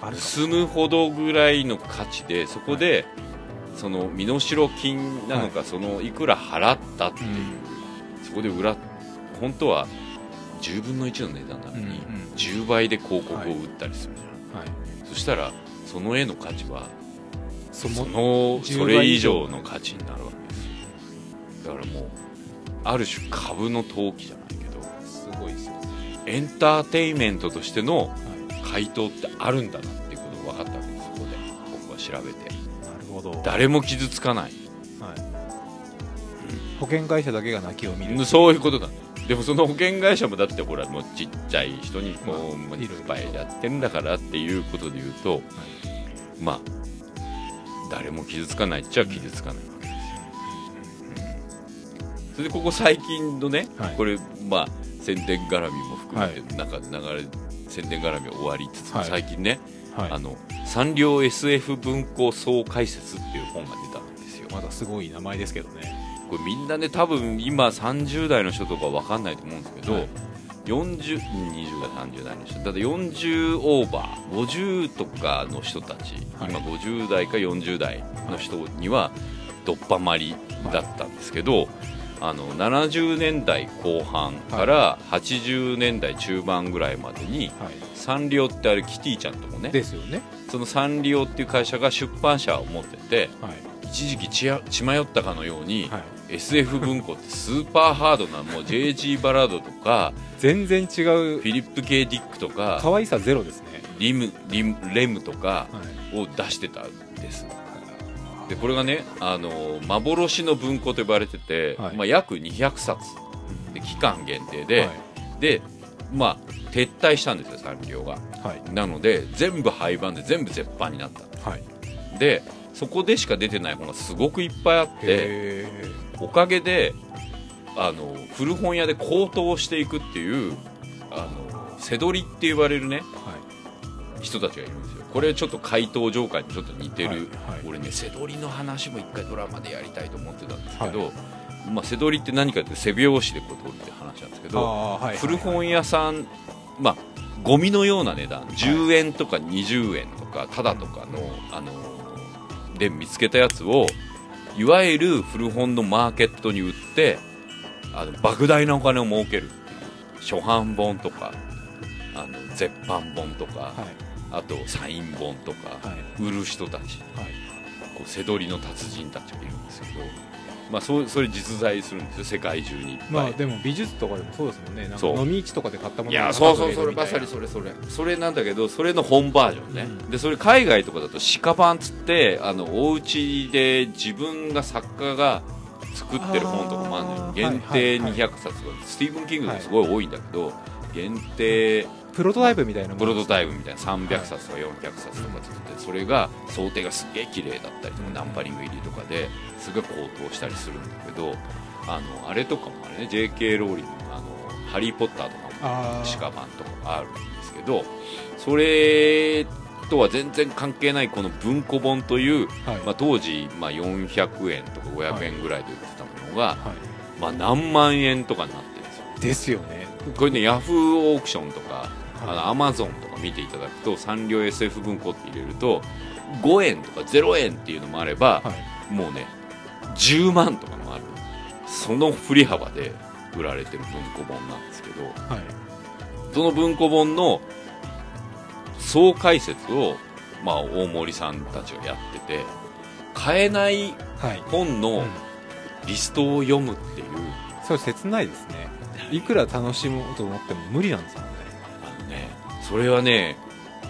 ああるるか盗むほどぐらいの価値でそこで、その身代金なのか、そのいくら払ったっていう、そこで裏本当は10分の1の値段なのに、うんうん10倍で広告を売ったりするじゃん、はい。そしたらその絵の価値はそそのの10それ以上の価値になるわけですよ。だからもうある種株の投機じゃないけどすごいですよねエンターテインメントとしてのは回答ってあるんだなっていうことが分かったわけですそこで僕は調べて。いなるほど。誰も傷つかない。はい。保険会社だけが泣きを見る。そういうことだでもその保険会社もだってほらもうちっちゃい人にこう、まあいっぱいやってんだからっていうことで言うと、まあ誰も傷つかないっちゃ傷つかないわけですよ、うん。それでここ最近のね、はい。これまあ宣伝絡みも含めて中で流れ宣伝絡み終わりつつ、はい。最近ね、はい。あのサンリオ SF 文庫総解説っていう本が出たんですよ。まだすごい名前ですけどね。これみんなね多分今30代の人とか分かんないと思うんですけど、はい40 20代30代の人。だって40オーバー50とかの人たち、はい。今50代か40代の人にはどっぱまりだったんですけど、あの70年代後半から80年代中盤ぐらいまでに、はい。サンリオってあれキティちゃんともねですよね。そのサンリオっていう会社が出版社を持っててはい一時期血迷ったかのように、はい。SF 文庫ってスーパーハードなもう JG バラードとか全然違う。フィリップ・ケイ・ディックとか可愛さゼロですね。リムリムレムとかはい。を出してたんです。でこれがねあの幻の文庫と呼ばれてて、はい。まあ、約200冊。で期間限定で、はい。でまあ撤退したんですよサンリオが。はい。なので全部廃盤で全部絶版になった。はい。でそこでしか出てない本がすごくいっぱいあってへおかげであの古本屋で高騰していくっていうあの背取りって言われるねーはい。人たちがいるんですよ。これちょっと怪盗ジョーカーにちょっと似てる、はいはい。俺ね背取りの話も一回ドラマでやりたいと思ってたんですけど、まあ、背取りって何かって背拍子でこう取るって話なんですけど古本屋さんまあゴミのような値段10円とか20円とかただとかの、あので見つけたやつをいわゆる古本のマーケットに売ってあの莫大なお金を儲けるっていう。初版本とかあの絶版本とか、はい。あとサイン本とか、はい。売る人たち。はい。こう背取りの達人たちがいるんですけどまあ、そそれ実在するんですよ世界中にまあでも美術とかでもそうですもんね。なんか飲み市とかで買ったものいやがそうそうそれまさにそれそれ。それなんだけどそれの本バージョンね、うん。でそれ海外とかだと鹿版つってあのお家で自分が作家が作ってる本とかもあるのよ。限定はいはい200冊とか。スティーブン・キングですごい多いんだけど、限定プロトタイプみたいなプロトタイプみたいな。300冊とか400冊とか作ってそれが想定がすげえ綺麗だったりとかナンパリング入りとかですごい高騰したりするんだけどあのあれとかもあれね JK ローリングのあの「ハリー・ポッター」とかも鹿版とかあるんですけどそれとは全然関係ないこの文庫本という、はい。まあ、当時、まあ、400円とか500円ぐらいで売ってたものが、はまあ、何万円とかになってるんですよ。いですよね。これねヤフーオークションとかアマゾンとか見ていただくとサンリオ SF 文庫って入れると5円とか0円っていうのもあれば、はい。もうね10万とかもあるその振り幅で売られてる文庫本なんですけどはい。その文庫本の総解説を、まあ、大森さんたちがやってて買えないはい。本のうん。リストを読むっていう、それ切ないですね。いくら楽しもうと思っても無理なんですもんねあのねそれはね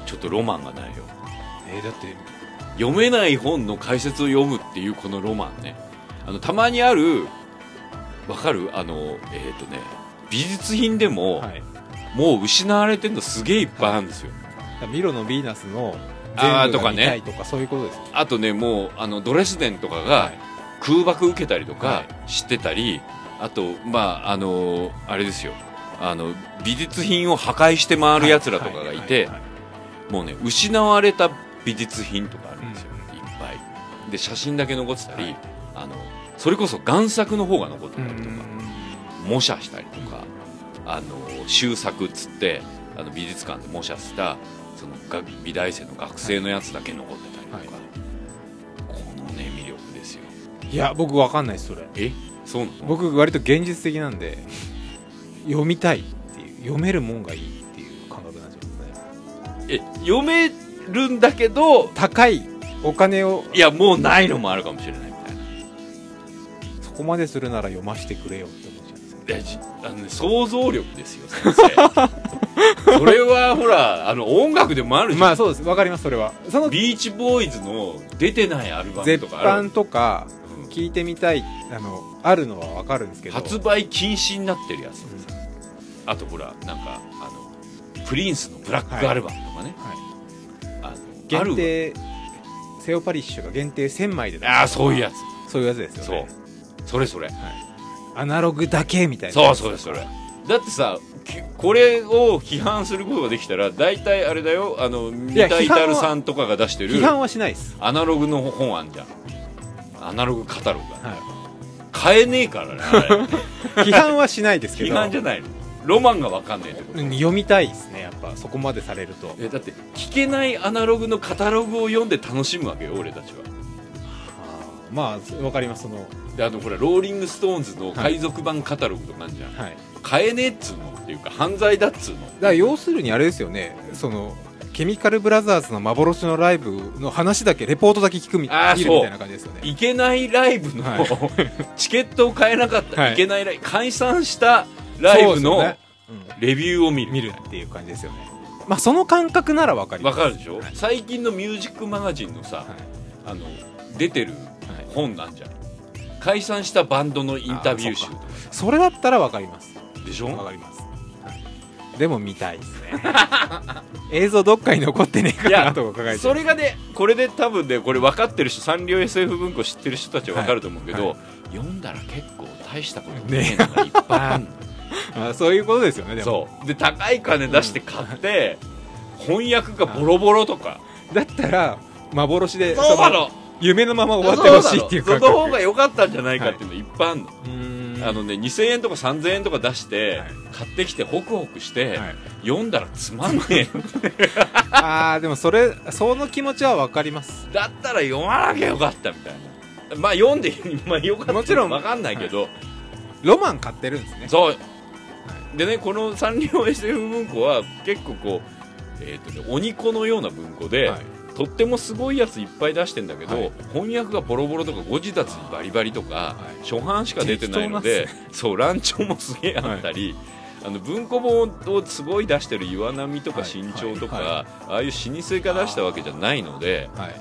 ちょっとロマンがないよ。えーだって読めない本の解説を読むっていうこのロマンね。あのたまにあるわかる？あのえっ、とね美術品でも、はい。もう失われてるのすげえいっぱいあるんですよ、ミロのヴィーナスの全部がとかね見たいとかそういうことです。あとねもうあのドレスデンとかがはい。空爆受けたりとかはしてたり、あとまああのあれですよあの美術品を破壊して回るやつらとかがいて、ははもうね失われた美術品とかあるんですよ、いっぱい。で写真だけ残ってたり、はい。あのそれこそ贋作の方が残っていたりとか、うん。模写したりとかあの修作っつってあの美術館で模写したそのが美大生の学生のやつだけ残ってたりとか、このね魅力ですよ。いや僕わかんないですそれ。え？そうなの？僕割と現実的なんで読みたいっていう読めるもんがいいっていう感覚になんですね。え読めるんだけど高いお金をいやもうないのもあるかもしれないみたいな。そこまでするなら読ませてくれよって思っちゃうんですよ。いやじあのね、想像力ですよ先生。それはほらあの音楽でもあるじゃん、まあそうですわかりますそれは。そのビーチボーイズの出てないアルバム絶とかある版とかうん。聞いてみたいあのあるのはわかるんですけど。発売禁止になってるやつ、あとほらなんかあのプリンスのブラックアルバムとかね、あのある限定セオパリッシュが限定1000枚でああそういうやそういうやつですつそう。よねそれ。それアナログだけみたいなそうそうそれ。だってさきこれを批判することができたら大体あれだよ。あの三や田至さんとかが出してる批判はしないです、アナログの本あんじゃん。アナログカタログが。は買えねえからね 批判はしないですけ 批ど判じゃないのロマンが分かんないってこと？うん読みたいですねやっぱそこまでされると。えだって聞けないアナログのカタログを読んで楽しむわけよ俺たちは。まあわかりますその。であのほらローリング・ストーンズの海賊版カタログとかあんじゃん、はい。買えねえっつうの？っていうか犯罪だっつうの？だから要するにあれですよねそのケミカルブラザーズの幻のライブの話だけレポートだけ聞くみたいな感じですよね。いけないライブの、はい。チケットを買えなかった、はい。い、けないライブ。解散したライブのレビューを見る。うん見るっていう感じですよね。まあその感覚ならわかります。わかるでしょ、はい。最近のミュージックマガジンのさ、はい。あの出てるはい。本なんじゃん。解散したバンドのインタビュー集とか。それだったらわかります。でしょ？わかります、はい。でも見たいですね。映像どっかに残ってねえかいやなとか考えてそれがねこれで多分ねこれ分かってる人サンリオ SF 文庫知ってる人たちは分かると思うけど、はい。読んだら結構大したことねえのがいっぱいあるの、あそういうことですよねでも。そう。で高い金出して買って、翻訳がボロボロとか。だったら幻でそうなの。夢のまま終わってほしいっていう感覚。その方が良かったんじゃないかっていうのいっぱい。あるの、うーん。あのね2000円とか3000円とか出して、はい。買ってきてホクホクして、はい。読んだらつまんねえ ああでもそれその気持ちはわかります。だったら読まなきゃよかったみたいな。まあ読んで まあよかったもちろん分かんないけど、ロマン買ってるんですね。そうでねこのサンリオ SF 文庫は結構こう、えーとね、鬼子のような文庫で、はい。とってもすごいやついっぱい出してんだけど、はい。翻訳がボロボロとか誤字脱にバリバリとか、はい。初版しか出てないので、そう乱調もすげえあったり、あの文庫本をすごい出してる岩波とかはい。新潮とか、ああいう老舗が出したわけじゃないのではい。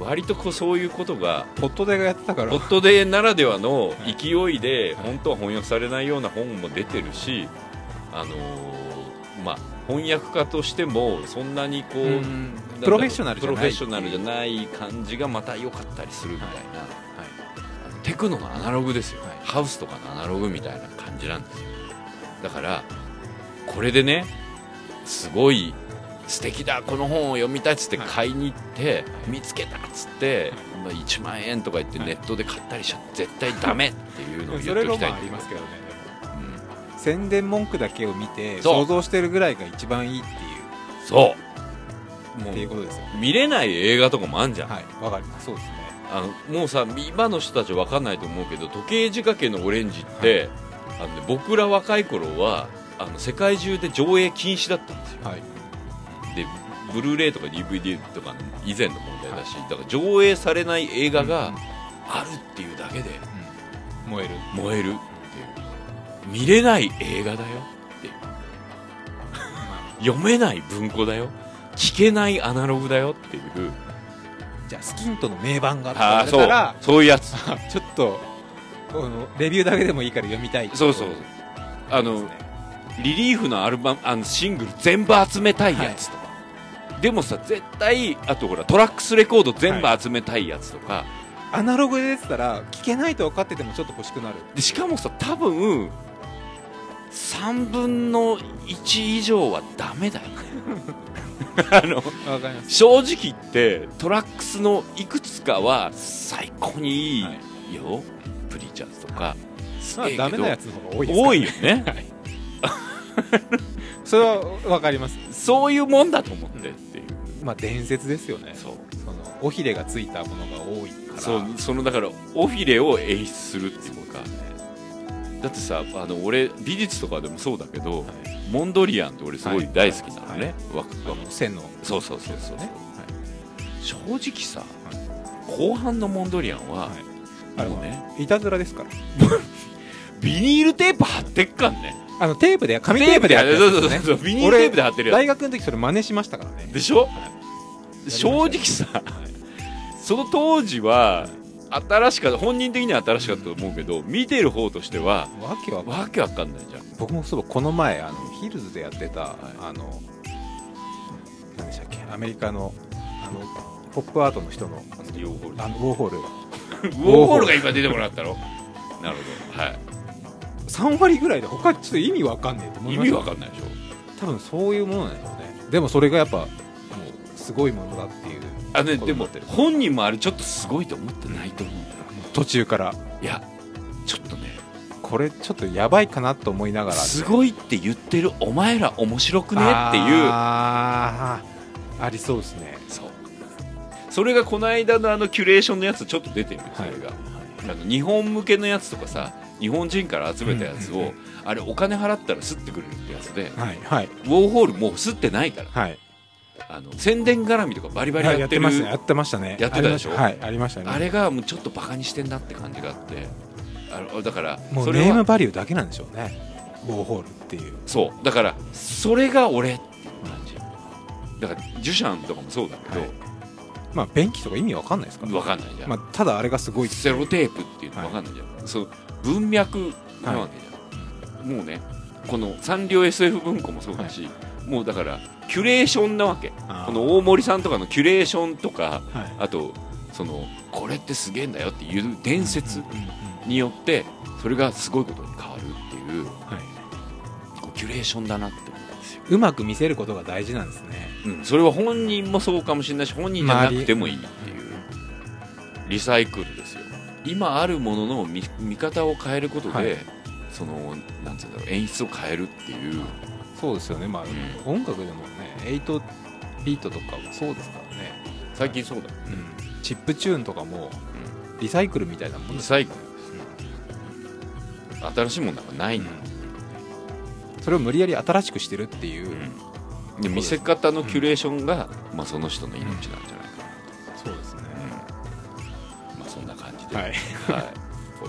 割とこうそういうことがポットデがやってたから。ポットデーならではのはい。勢いで本当は翻訳されないような本も出てるし、あのーまあ、翻訳家としてもそんなにこう、うん。プロフェッショナルじゃない。プロフェッショナルじゃない感じがまた良かったりするみたいな、あのテクノのアナログですよ、はい。ハウスとかのアナログみたいな感じなんですよ。だからこれでねすごい素敵だこの本を読みたいっつってはい。買いに行って、見つけたっつって、まあ、1万円とか言ってはい。ネットで買ったりしちゃ絶対ダメっていうのをそ言っておきたいんだけど宣伝文句だけを見て想像してるぐらいが一番いいっていう。そう。もっていうことですよう見れない映画とかもあんじゃん、はいわかります。そうですね。あのもうさ今の人たち分かんないと思うけど時計仕掛けのオレンジって、あのね、僕ら若い頃はあの世界中で上映禁止だったんですよ。はい。でブルーレイとか DVD とかの以前の問題だし、だから上映されない映画があるっていうだけで。うん。燃える。燃える見れない映画だよって。いう読めない文庫だよ。聞けないアナログだよっていう。じゃあスキントの名盤があったらそう。いうやつ。ちょっとこのレビューだけでもいいから読みたいそうそう。あのね。リリーフのアルバムあのシングル全部集めたいやつとか、でもさ絶対あとほらトラックスレコード全部集めたいやつとか、アナログで出てたら聞けないと分かっててもちょっと欲しくなるでしかもさ多分3分の1以上はダメだよ。あの正直言ってトラックスのいくつかは最高にいいよ、プリーチャーズとか、まあええけど。ダメなやつの方が多いです多いよね。は いそれは分かります。そういうもんだと思ってっていう、まあ伝説ですよね。そう。その尾ひれがついたものが多いから。そうそのだからオフィレを演出するっていうかだってさあの俺美術とかでもそうだけど、モンドリアンって俺すごい大好きなのね、わわあの線の。そうそうそうそう、ね。正直さ、後半のモンドリアンは、はい。もうねいたずらですから。ビニールテープ貼ってっかんね。あのテープで紙テープでやってるそうそうそうそう。ビニールテープで貼ってるや大学の時それ真似しましたからね。つでしょ、い。正直さ、その当時は新しかった本人的には新しかったと思うけど見てる方としてはわけはわけわかんないじゃん。僕もそうこの前あのヒルズでやってた、あの何でしたっけアメリカのあのポップアートの人のあのウォーホール。あのウォーホール。ウォーホールが今出てもらったろなるほど。はい。3割ぐらいで他ちょっと意味わかんねえと思い意味わかんないでしょ。多分そういうものなんでしょうね。でもそれがやっぱもうすごいものだっていうあねでも本人もあれちょっとすごいと思ってないと思う。んだよ途中から。いやちょっとねこれちょっとやばいかなと思いながら。すごいって言ってるお前ら面白くね？っていう。ありそうですね。そう。それがこの間のあのキュレーションのやつちょっと出てるよそれが、あの日本向けのやつとかさ日本人から集めたやつを、あれお金払ったら吸ってくれるってやつで。はいはい。ウォーホールもう吸ってないから。はいあの宣伝絡みとかバリバリはいややっててましたね。やってましたね。やってたでしょ？はいありましたね。あれがもうちょっとバカにしてんなって感じがあってあのだからもそうネームバリューだけなんでしょうね。ウォーホールっていう。そう。だからそれが俺って感じ。だからジュシャンとかもそうだけど、はい。まあ便器とか意味わかんないですから。分かんないじゃん、まあ、ただあれがすごいセロテープっていうの分かんないじゃん、そう文脈なわけじゃん、もうねこのサンリオ SF 文庫もそうだし、もうだからキュレーションなわけ。この大森さんとかのキュレーションとかはい。あとそのこれってすげえんだよっていう伝説によってそれがすごいことに変わるっていうはい。キュレーションだなって思うんですよ、うまく見せることが大事なんですね。うん、それは本人もそうかもしれないし本人じゃなくてもいいっていうリサイクルですよ。今あるものの見見方を変えることで、はい。そのなんていうんだろう演出を変えるっていう、そうですよね。まあ、う音楽でもね8ビートとかもそうですからね、最近そうだよ。チップチューンとかもリサイクルみたいなもんですリサイクルです。新しいものなんかないん。だ、それを無理やり新しくしてるっていう、うん。で見せ方のキュレーションが、まあ、その人の命なんじゃないかそうですね。な、まあ、そんな感じで、はい。はい。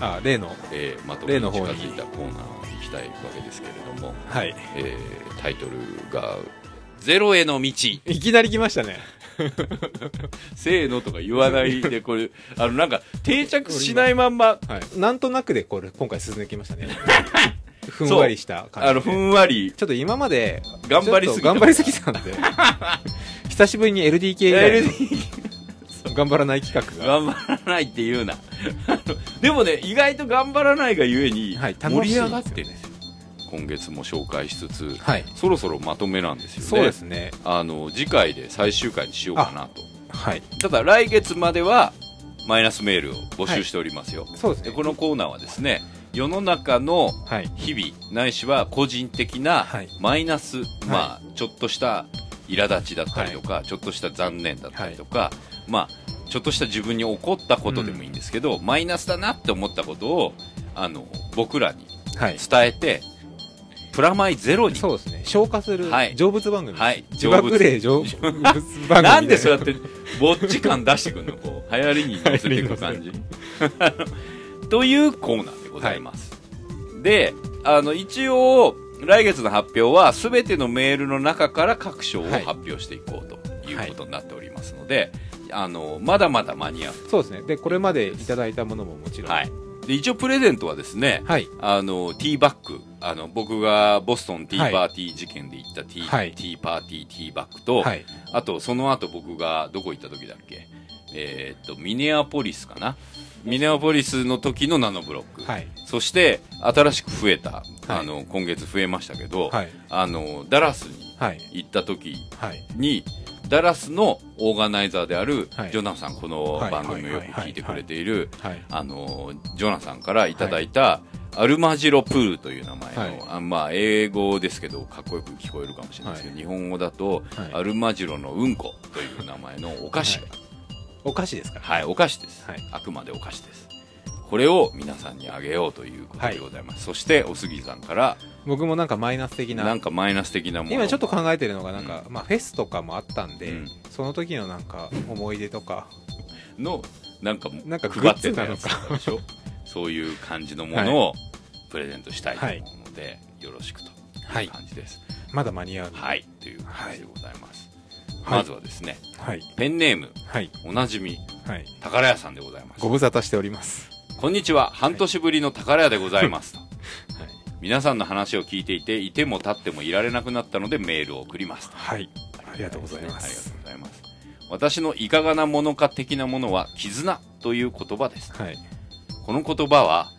あ例の。えーまとめに近例の方に。づいたコーナーに行きたいわけですけれども、はい。えータイトルが「ゼロへの道」いきなり来ましたね。せーのとか言わないでこれあのなんか定着しないまんま。はい。なんとなくでこれ今回進んできましたね。ふんわりした感じで。あのふんわり。ちょっと今まで頑張りすぎ頑張りすぎたんで。久しぶりに LDK 以外の頑張らない企画が。頑張らないって言うな。でもね意外と頑張らないがゆえに盛り上がってね今月も紹介しつつはい。そろそろまとめなんですよね。そうですね。あの次回で最終回にしようかなと。はい。ただ来月まではマイナスメールを募集しておりますよ、そうですね。でこのコーナーはですね世の中のはい。日々ないしは個人的なはい。マイナス、まあちょっとした苛立ちだったりとか、ちょっとした残念だったりとか、まあちょっとした自分に起こったことでもいいんですけど、マイナスだなって思ったことをあの僕らにはい。伝えてプラマイゼロに。そうですね。消化するはい。成仏番組はい。自爆霊成仏番組。なんでそうやっってぼっち感出してくるの？こう流行りに乗せていく感じ。というコーナーでございます、であの一応来月の発表は全てのメールの中から各賞をはい。発表していこうということになっておりますので、あのまだまだ間に合う、そうですね。でこれまでいただいたものももちろんはい、で一応プレゼントはですねはい。あのティーバッグ。あの僕がボストンティーパーティー事件で行ったティー,、はい。ティーパーティーティーバッグと、はい。あと、その後僕がどこ行った時だっけ？えーっと、ミネアポリスかな？ミネアポリスの時のナノブロック。はい。そして、新しく増えた、あの、今月増えましたけど、はい。あの、ダラスにはい。行った時はい。に、ダラスのオーガナイザーである、はい。ジョナサン、このはい。番組をよく聞いてくれている、はい。あの、ジョナサンからいただいた、アルマジロプールという名前の、はい。あまあ、英語ですけど、かっこよく聞こえるかもしれないですけど、日本語だと、はい。アルマジロのうんこという名前のお菓子が、お菓子ですか？らはい、お菓子です、はい。あくまでお菓子です。これを皆さんにあげようということでございます。そして、おすぎさんから、僕もなんかマイナス的な。なんかマイナス的なもの。今ちょっと考考えてるのがなんか、まあフェスとかもあったんで、うん。その時のなんか思い出とか。の、なんか、なんか配ってたのか そういう感じのものをプレゼントしたいと思うので、よろしくという感じです。まだ間に合う。はい、という感じでございます。はい。まずはですね、はい。ペンネーム、はい。おなじみ、はい。宝屋さんでございます。ご。無沙汰しております。こんにちは、半年ぶりの宝屋でございます。はい皆さんの話を聞いていて、いても立ってもいられなくなったのでメールを送ります。はいありがとうございまありがとすうございます。私のいかがなものか的なものは、絆という言葉です。はいこの言葉は、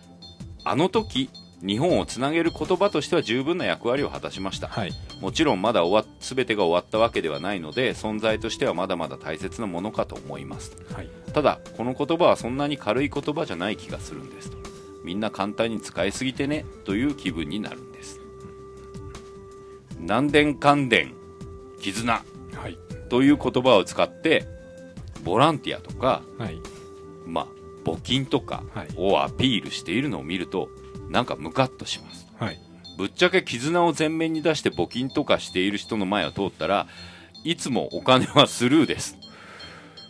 あの時、日本をつなげる言葉としては十分な役割を果たしました。はいもちろんまだ終わ全てが終わったわけではないので、存在としてはまだまだ大切なものかと思います。はいただ、この言葉はそんなに軽い言葉じゃない気がするんですと。みんな簡単に使いすぎてね、という気分になるんです。南電関電、絆はいという言葉を使って、ボランティアとか、はいまあ、募金とかはいをアピールしているのを見ると、なんかムカッとします。はいぶっちゃけ絆を前面に出して募金とかしている人の前を通ったら、いつもお金はスルーです。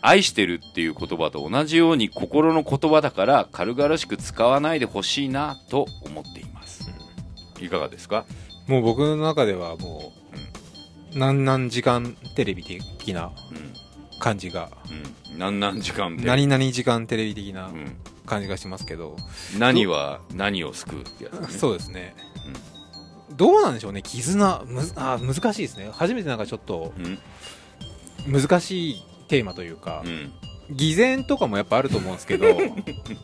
愛してるっていう言葉と同じように心の言葉だから軽々しく使わないでほしいなと思っています。いかがですか？もう僕の中ではもう、何々時間テレビ的なうん。感じが、うん。時間で。何々時間テレビ的なうん。感じがしますけど、何は何を救うってやつ、ね。そうですね、どうなんでしょうね？絆むずあ難しいですね初めてなんかちょっとうん。難しいテーマというかう、ん。偽善とかもやっぱあると思うんですけど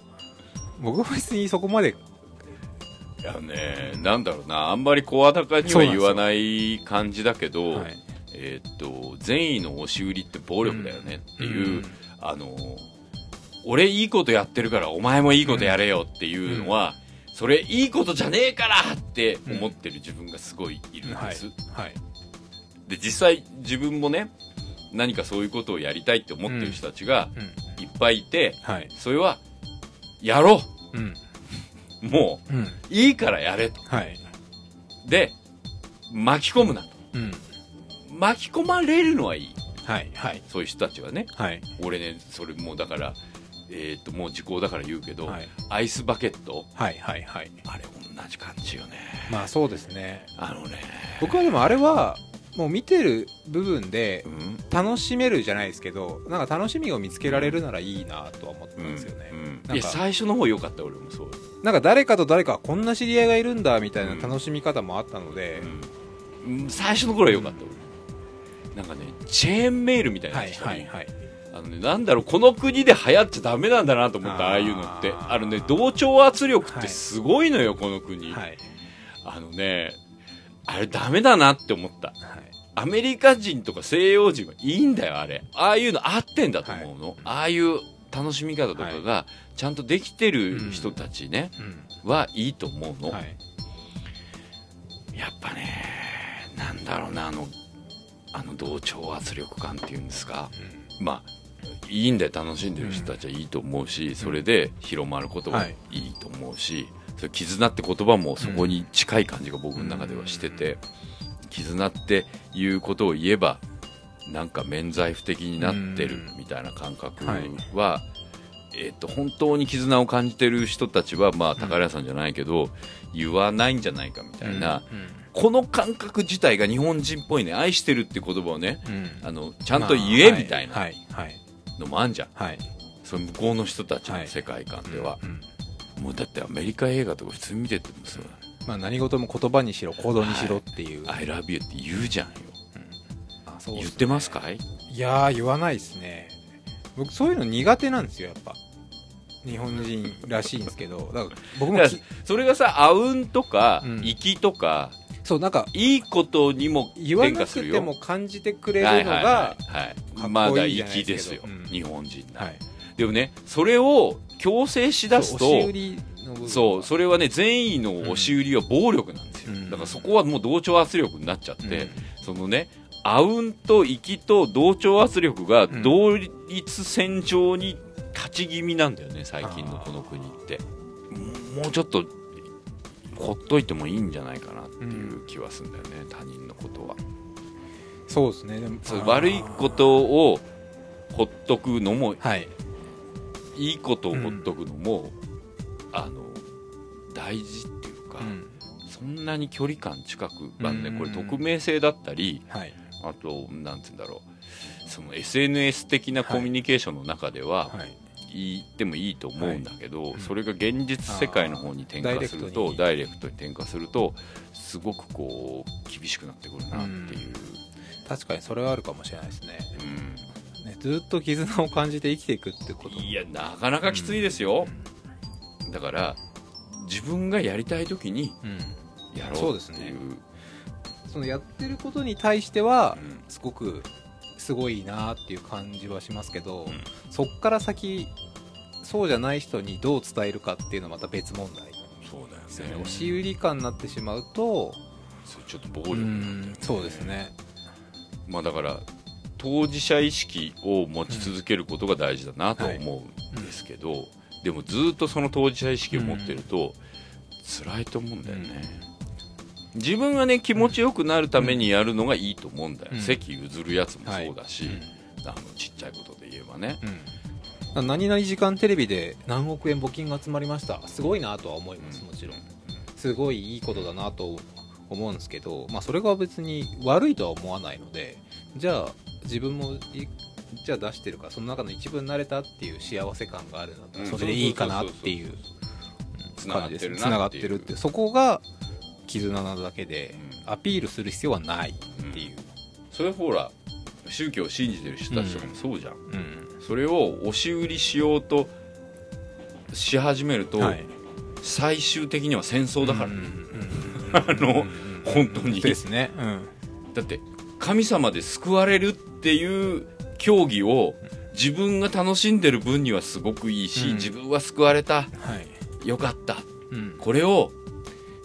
僕は別にそこまでいやね、なんだろうな、あんまり声高には言わない感じだけど、はい。えーっと、善意の押し売りって暴力だよねっていう、うん。あの、俺いいことやってるからお前もいいことやれよっていうのは、それいいことじゃねえからって思ってる自分がすごいいるんはい。です。はい。で、実際自分もね、何かそういうことをやりたいって思ってる人たちがうん。いっぱいいて、はい。それは、やろう。ん。うもうん。う、いいからやれと。はい。で、巻き込むなと。うん。巻き込まれるのはいい。はいはい。そういう人たちはね。はい。俺ねそれもうだからえっ、ともう時効だから言うけど、はい。アイスバケット。はいはいはい。あれ同じ感じよね。まあそうですね。あのね。僕はでもあれはもう見てる部分でうん。楽しめるじゃないですけどなんか楽しみを見つけられるならいいなとは思ってたんですよね、うんなんかいや最初の方良かった俺もそう、なんか誰かと誰かこんな知り合いがいるんだみたいな楽しみ方もあったので、うん。うん。最初の頃は良かった俺。なんかねチェーンメールみたいなはいはいはい。あのね、なんだろう、この国で流行っちゃダメなんだなと思った、ああいうのって。あのね、同調圧力ってすごいのよ、この国。はい。あのね、あれダメだなって思った。はいアメリカ人とか西洋人はいいんだよ、あれ。ああいうの合ってんだと思うの。ああいう楽しみ方とかが、ちゃんとできてる人たちね、うんはいいと思うの。はいやっぱね、なんだろうな、あの、あの同調圧力感っていうんですか。まあ、いいんで楽しんでる人たちはいいと思うし、それで広まることはいいと思うし、絆って言葉もそこに近い感じが僕の中ではしてて、絆っていうことを言えばなんか免罪符的になってるみたいな感覚は、えっと本当に絆を感じてる人たちは、まあ、宝屋さんじゃないけど、言わないんじゃないかみたいな、この感覚自体が日本人っぽいね愛してるって言葉をねあのちゃんと言えみたいなのもあんじゃん、はい。その向こうの人たちの世界観では、うんもうだってアメリカ映画とか普通に見ててもさまあ何事も言葉にしろ行動にしろっていう、「I love you」って言うじゃんよ。あそうね。言ってますかい？いやー言わないですね。僕そういうの苦手なんですよやっぱ。日本人らしいんですけど。だから僕もだかきらそれがさあうんとかうん。粋とかそうなんかいいことにも言わなくて変化するよ。も感じてくれるのはいはいがはいはい。かっこいいまだじゃない粋ですよ、ですけどうん。日本人な、はいでもねそれを強制しだすとそうそうそれはね善意の押し売りは暴力なんですよ、うん。だからそこはもう同調圧力になっちゃって、うん。そのねあうんと粋と同調圧力がん。同一線上に立ち気味なんだよね最近のこの国って。もうちょっとほっといてもいいんじゃないかなっていう気はするんだよね、他人のことは。そうですねでも。悪いことをほっとくのもはいいいことをほっとくのも、あの大事っていうか、うん。そんなに距離感近くあのねうん。これ匿名性だったりはい。あとなんて言うんだろう。その SNS 的なコミュニケーションの中では、はい。言ってもいいと思うんだけど、うんそれが現実世界の方に転化するとダイレクトに転化するとすごくこう厳しくなってくるなっていう、確かにそれはあるかもしれないですね。うん。ねずっと絆を感じて生きていくってこと。いやなかなかきついですよ、だから自分がやりたい時にうん。やろそう。うですね。っていうそのやってることに対してはうん。すごくすごいなっていう感じはしますけど、うん。そっから先そうじゃない人にどう伝えるかっていうのはまた別問題。そうだよですよね。ね押し売り感になってしまうとそれちょっと暴力うになってるん。そうですね。まあだから当事者意識を持ち続けることが大事だなとはい。思うんですけど、でもずっとその当事者意識を持ってると辛いと思うんだよね、自分がね気持ちよくなるためにやるのがいいと思うんだよ、うん。席譲るやつもそうだし、うんあのちっちゃいことで言えばね。うん、何々時間テレビで何億円募金が集まりました。すごいなとは思いますうん。もちろん。すごいいいことだなと思うんですけど、まあ、それが別に悪いとは思わないのでじゃあ自分もいじゃあ出してるからその中の一部になれたっていう幸せ感があるんだったらうん。それでいいかなっていうつながってるなっていうつながってるってそこが絆なだけでうん。アピールする必要はないっていう、それほら宗教を信じてる人たちとかもそうじゃん、うん。それを押し売りしようとし始めると、はい、最終的には戦争だから、うんうんうんあのうん本当に。ですね、うん。だって神様で救われるっていう競技を自分が楽しんでる分にはすごくいいし、うん。自分は救われた。はい。よかった。うん、これを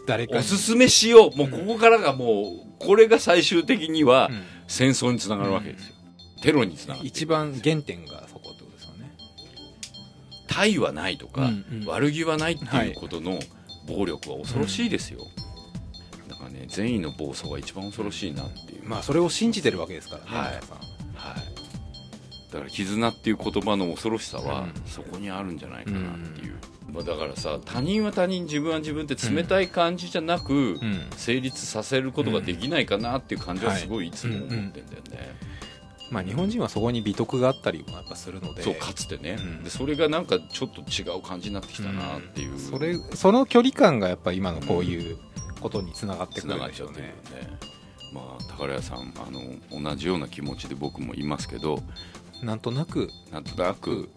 誰かに。おすすめしよう。もうここからがもうこれが最終的にはうん。戦争につながるわけですよ、テロにつながる。一番原点がそこってことですよね。対はないとか、うんうん。悪気はないっていうことの暴力は恐ろしいですよ、だかかね善意の暴走が一番恐ろしいなっていう、まあそれを信じてるわけですからね、はい。皆さんはい、だから絆っていう言葉の恐ろしさは、うん。そこにあるんじゃないかなっていう、まあ、だからさ他人は他人自分は自分って冷たい感じじゃなく、うん。成立させることができないかなっていう感じはすごいいつも思ってんだよね、まあ日本人はそこに美徳があったりもやっぱするので。そうかつてね、うん。でそれがなんかちょっと違う感じになってきたなっていう、それその距離感がやっぱ今のこういうことにつながってくるんでしょうがっちゃってるよねねまあ宝屋さんあの同じような気持ちで僕もいますけど。なんとなく。なんとなく。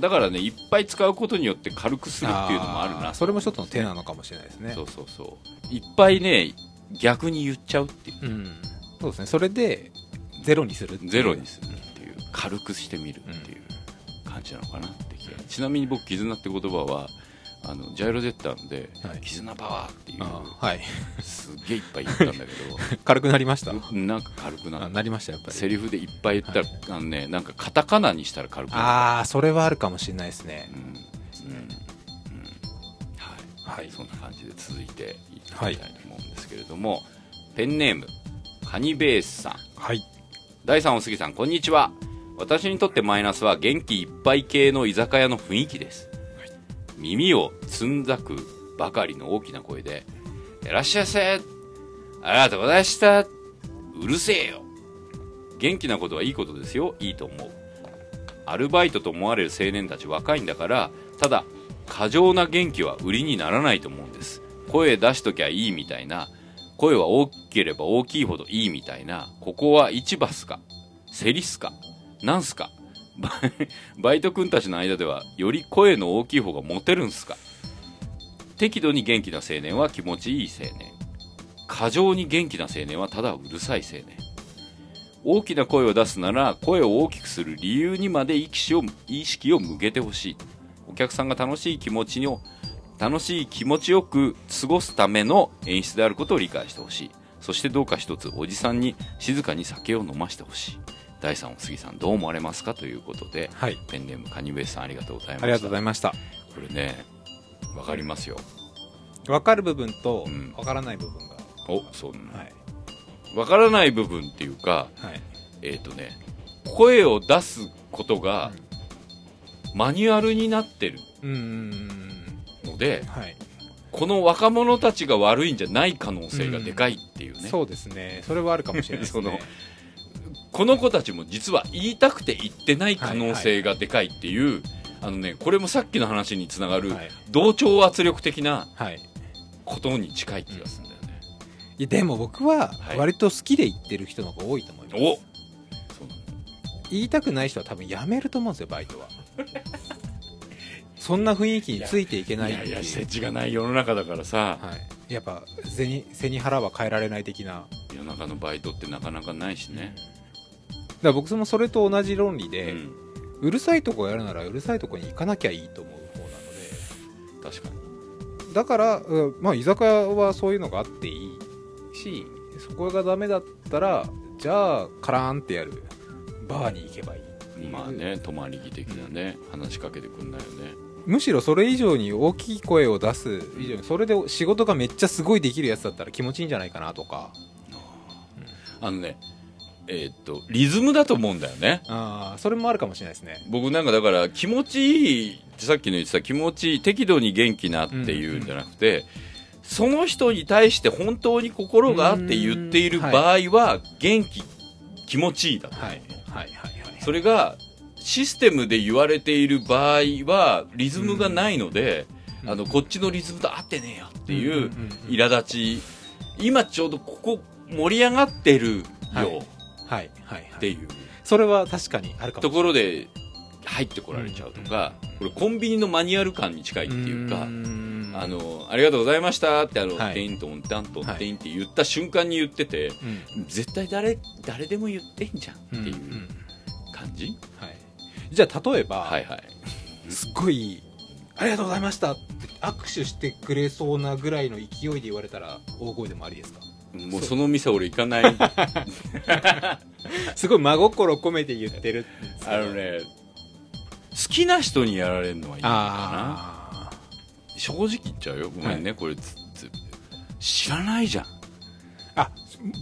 だからねいっぱい使うことによって軽くするっていうのもあるな。ーそれも一つの手なのかもしれないですね。そうそうそう。いっぱいね逆に言っちゃうっていう。うん。そうですね。それでゼロにするゼロにするっていう。軽くしてみるっていう感じなのかなって気が。ちなみに僕絆って言葉はあのジャイロジェッターではい。絆パワーっていうはい。すっげえいっぱい言ったんだけ 軽くなりました？どなんか軽くなった。あなりましたやっぱり。セリフでいっぱい言ったら、あのねなんかカタカナにしたら軽くなる。ああそれはあるかもしれないですね。うん。うん。うん。はい、はい。そんな感じで続いていきたいと思うんですけれども、ペンネームカニベースさん。はい。第3お杉さんこんにちは。私にとってマイナスは元気いっぱい系の居酒屋の雰囲気です、耳をつんざくばかりの大きな声で「いらっしゃいませ。ありがとうございました。うるせえよ。元気なことはいいことですよ。いいと思う。アルバイトと思われる青年たち若いんだからただ過剰な元気は売りにならないと思うんです。声出しときゃいいみたいな。声は大きければ大きいほどいいみたいな。ここは市場っすか？競りっすか？なんすか？バイト君たちの間ではより声の大きい方がモテるんすか？適度に元気な青年は気持ちいい青年。過剰に元気な青年はただうるさい青年。大きな声を出すなら声を大きくする理由にまで意識を意識を向けてほしい。お客さんが楽しい気持ちを楽しい気持ちよく過ごすための演出であることを理解してほしい。そしてどうか一つおじさんに静かに酒を飲ましてほしい。第3お杉さんどう思われますかということではい。ペンネームカニベースさんありがとうございました。ありがとうございました。これねわかりますよ。分かる部分とうん。分からない部分が、おそうはい。わからない部分っていうかはい。えっ、とね声を出すことがマニュアルになってるうんうんうん。のではい。この若者たちが悪いんじゃない可能性がでかいっていうね、そうですね。それはあるかもしれないですね。そのこの子たちも実は言いたくて言ってない可能性がでかいっていう、あのねこれもさっきの話につながるはい、同調圧力的なはい、ことに近い気がするんだよね、いやでも僕ははい。割と好きで言ってる人の方が多いと思います、おそうなの言いたくない人は多分辞めると思うんですよバイトは。そんな雰囲気についていけないいう。いやいや世知がない世の中だからさ。はい、やっぱ背に背に腹は変えられない的な。夜中のバイトってなかなかないしね、だから僕もそれと同じ論理うで、ん、うるさいとこやるならうるさいとこに行かなきゃいいと思う方なの確かに。でだから、うんまあ、居酒屋はそういうのがあっていいしそこがダメだったらじゃあカラーンってやる。バーに行けばいい。まあね泊まり木的なね、話しかけてくんないよね。むしろそれ以上に大きい声を出す以上にそれで仕事がめっちゃすごいできるやつだったら気持ちいいんじゃないかなとか。あのねえーっとリズムだと思うんだよね。ああそれもあるかもしれないですね。僕なんかだから気持ちいいさっきの言ってた気持ちいい適度に元気なっていうんじゃなくて、その人に対して本当に心があって言っている場合は元気気持ちいいだと、はいはいはいはい。それがシステムで言われている場合はリズムがないので、うんあのこっちのリズムと合ってねえよっていんんうん。苛立ち今ちょうどここ盛り上がってるよ。はいはいはいはい。っていう。それは確かにあるかもところで入ってこられちゃうとか、これコンビニのマニュアル感に近いっていうか、ん。あの、ありがとうございましたって、あの、はい。テイントン、タントン、テインって言った瞬間に言ってて、うん。絶対誰、誰でも言ってんじゃんっていううんうん。感じ、はい、じゃあ例えば、はいはい。すっごい「ありがとうございました」って握手してくれそうなぐらいの勢いで言われたら大声でもありですか？もうその店俺行かない。すごい真心込めて言ってる。あのね、好きな人にやられるのはいいのかあな。正直言っちゃうよ。ごめんね、これつつ知らないじゃん。あ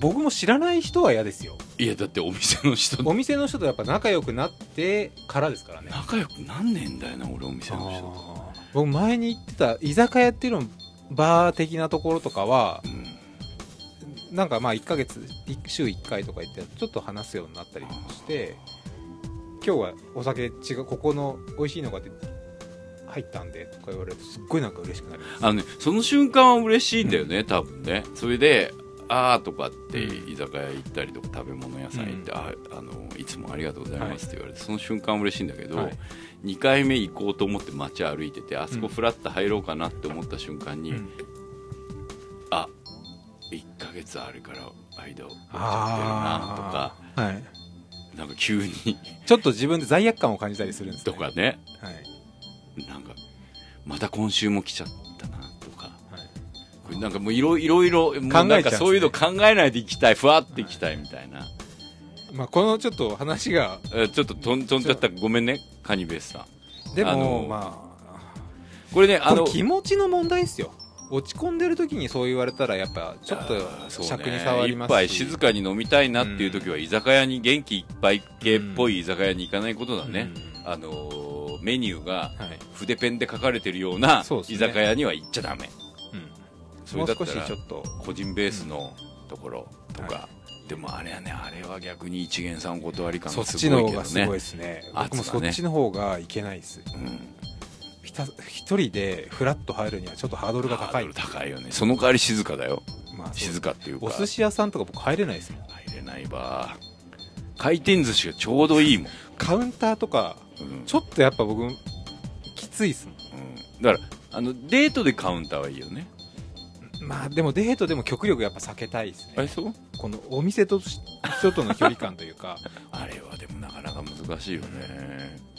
僕も知らない人は嫌ですよ。いやだってお店の人お店の人とやっぱ仲良くなってからですからね。仲良くなんねえんだよな俺お店の人と。僕前に行ってた居酒屋っていうのバー的なところとかはうんなんかまあ1ヶ月い週1回とか行ってちょっと話すようになったりして今日はお酒違うここの美味しいのが出入ったんでとか言われるとすっごいなんか嬉しくなります。あのねその瞬間は嬉しいんだよね、多分ね。それであーとかってうん。居酒屋行ったりとか食べ物屋さん行って、うん。ああのいつもありがとうございますって言われて、その瞬間は嬉しいんだけど、はい。2回目行こうと思って街歩いててあそこうん。フラッと入ろうかなって思った瞬間に、うん。あ1ヶ月あるから間を空いちゃってるなとかああはい。なんか急に。ちょっと自分で罪悪感を感じたりするんです、ね、とかね。はい。なんかまた今週も来ちゃったなとか。はい。なんかもういろいろいろ考えちそういうの考えないで行きたいふわって行きたいみたいな、まあ、このちょっと話がえちょっと飛ん飛んじゃった。ごめんねカニベースさん。でも、あのまこれねあのれ気持ちの問題ですよ落ち込んでる時にそう言われたらやっぱちょっと尺に触りますし。一杯静かに飲みたいなっていう時は居酒屋に元気いっぱい系っぽい居酒屋に行かないことだね、うん。あのーメニューがはい。筆ペンで書かれてるようなそうですね。居酒屋には行っちゃダメ。うん。それだったらちょっと。個人ベースのところとか、はでもあれはねあれは逆に一元さんお断り感そっがすちの方がすごいけどね。ごいですね圧がね。僕もそっちの方がいけないです。うんひた一人でフラッと入るにはちょっとハードルが高い。ハードル高いよね。その代わり静かだよ。まあ静かっていうか。お寿司屋さんとか僕入れないですもん入れないわ。回転寿司がちょうどいいもん、カウンターとかうん。ちょっとやっぱ僕きついっすもうん。だからあのデートでカウンターはいいよね。ん。まあでもデートでも極力やっぱ避けたいですね。そう？このお店と人との距離感というか。あれはでもなかなか難しいよね、うん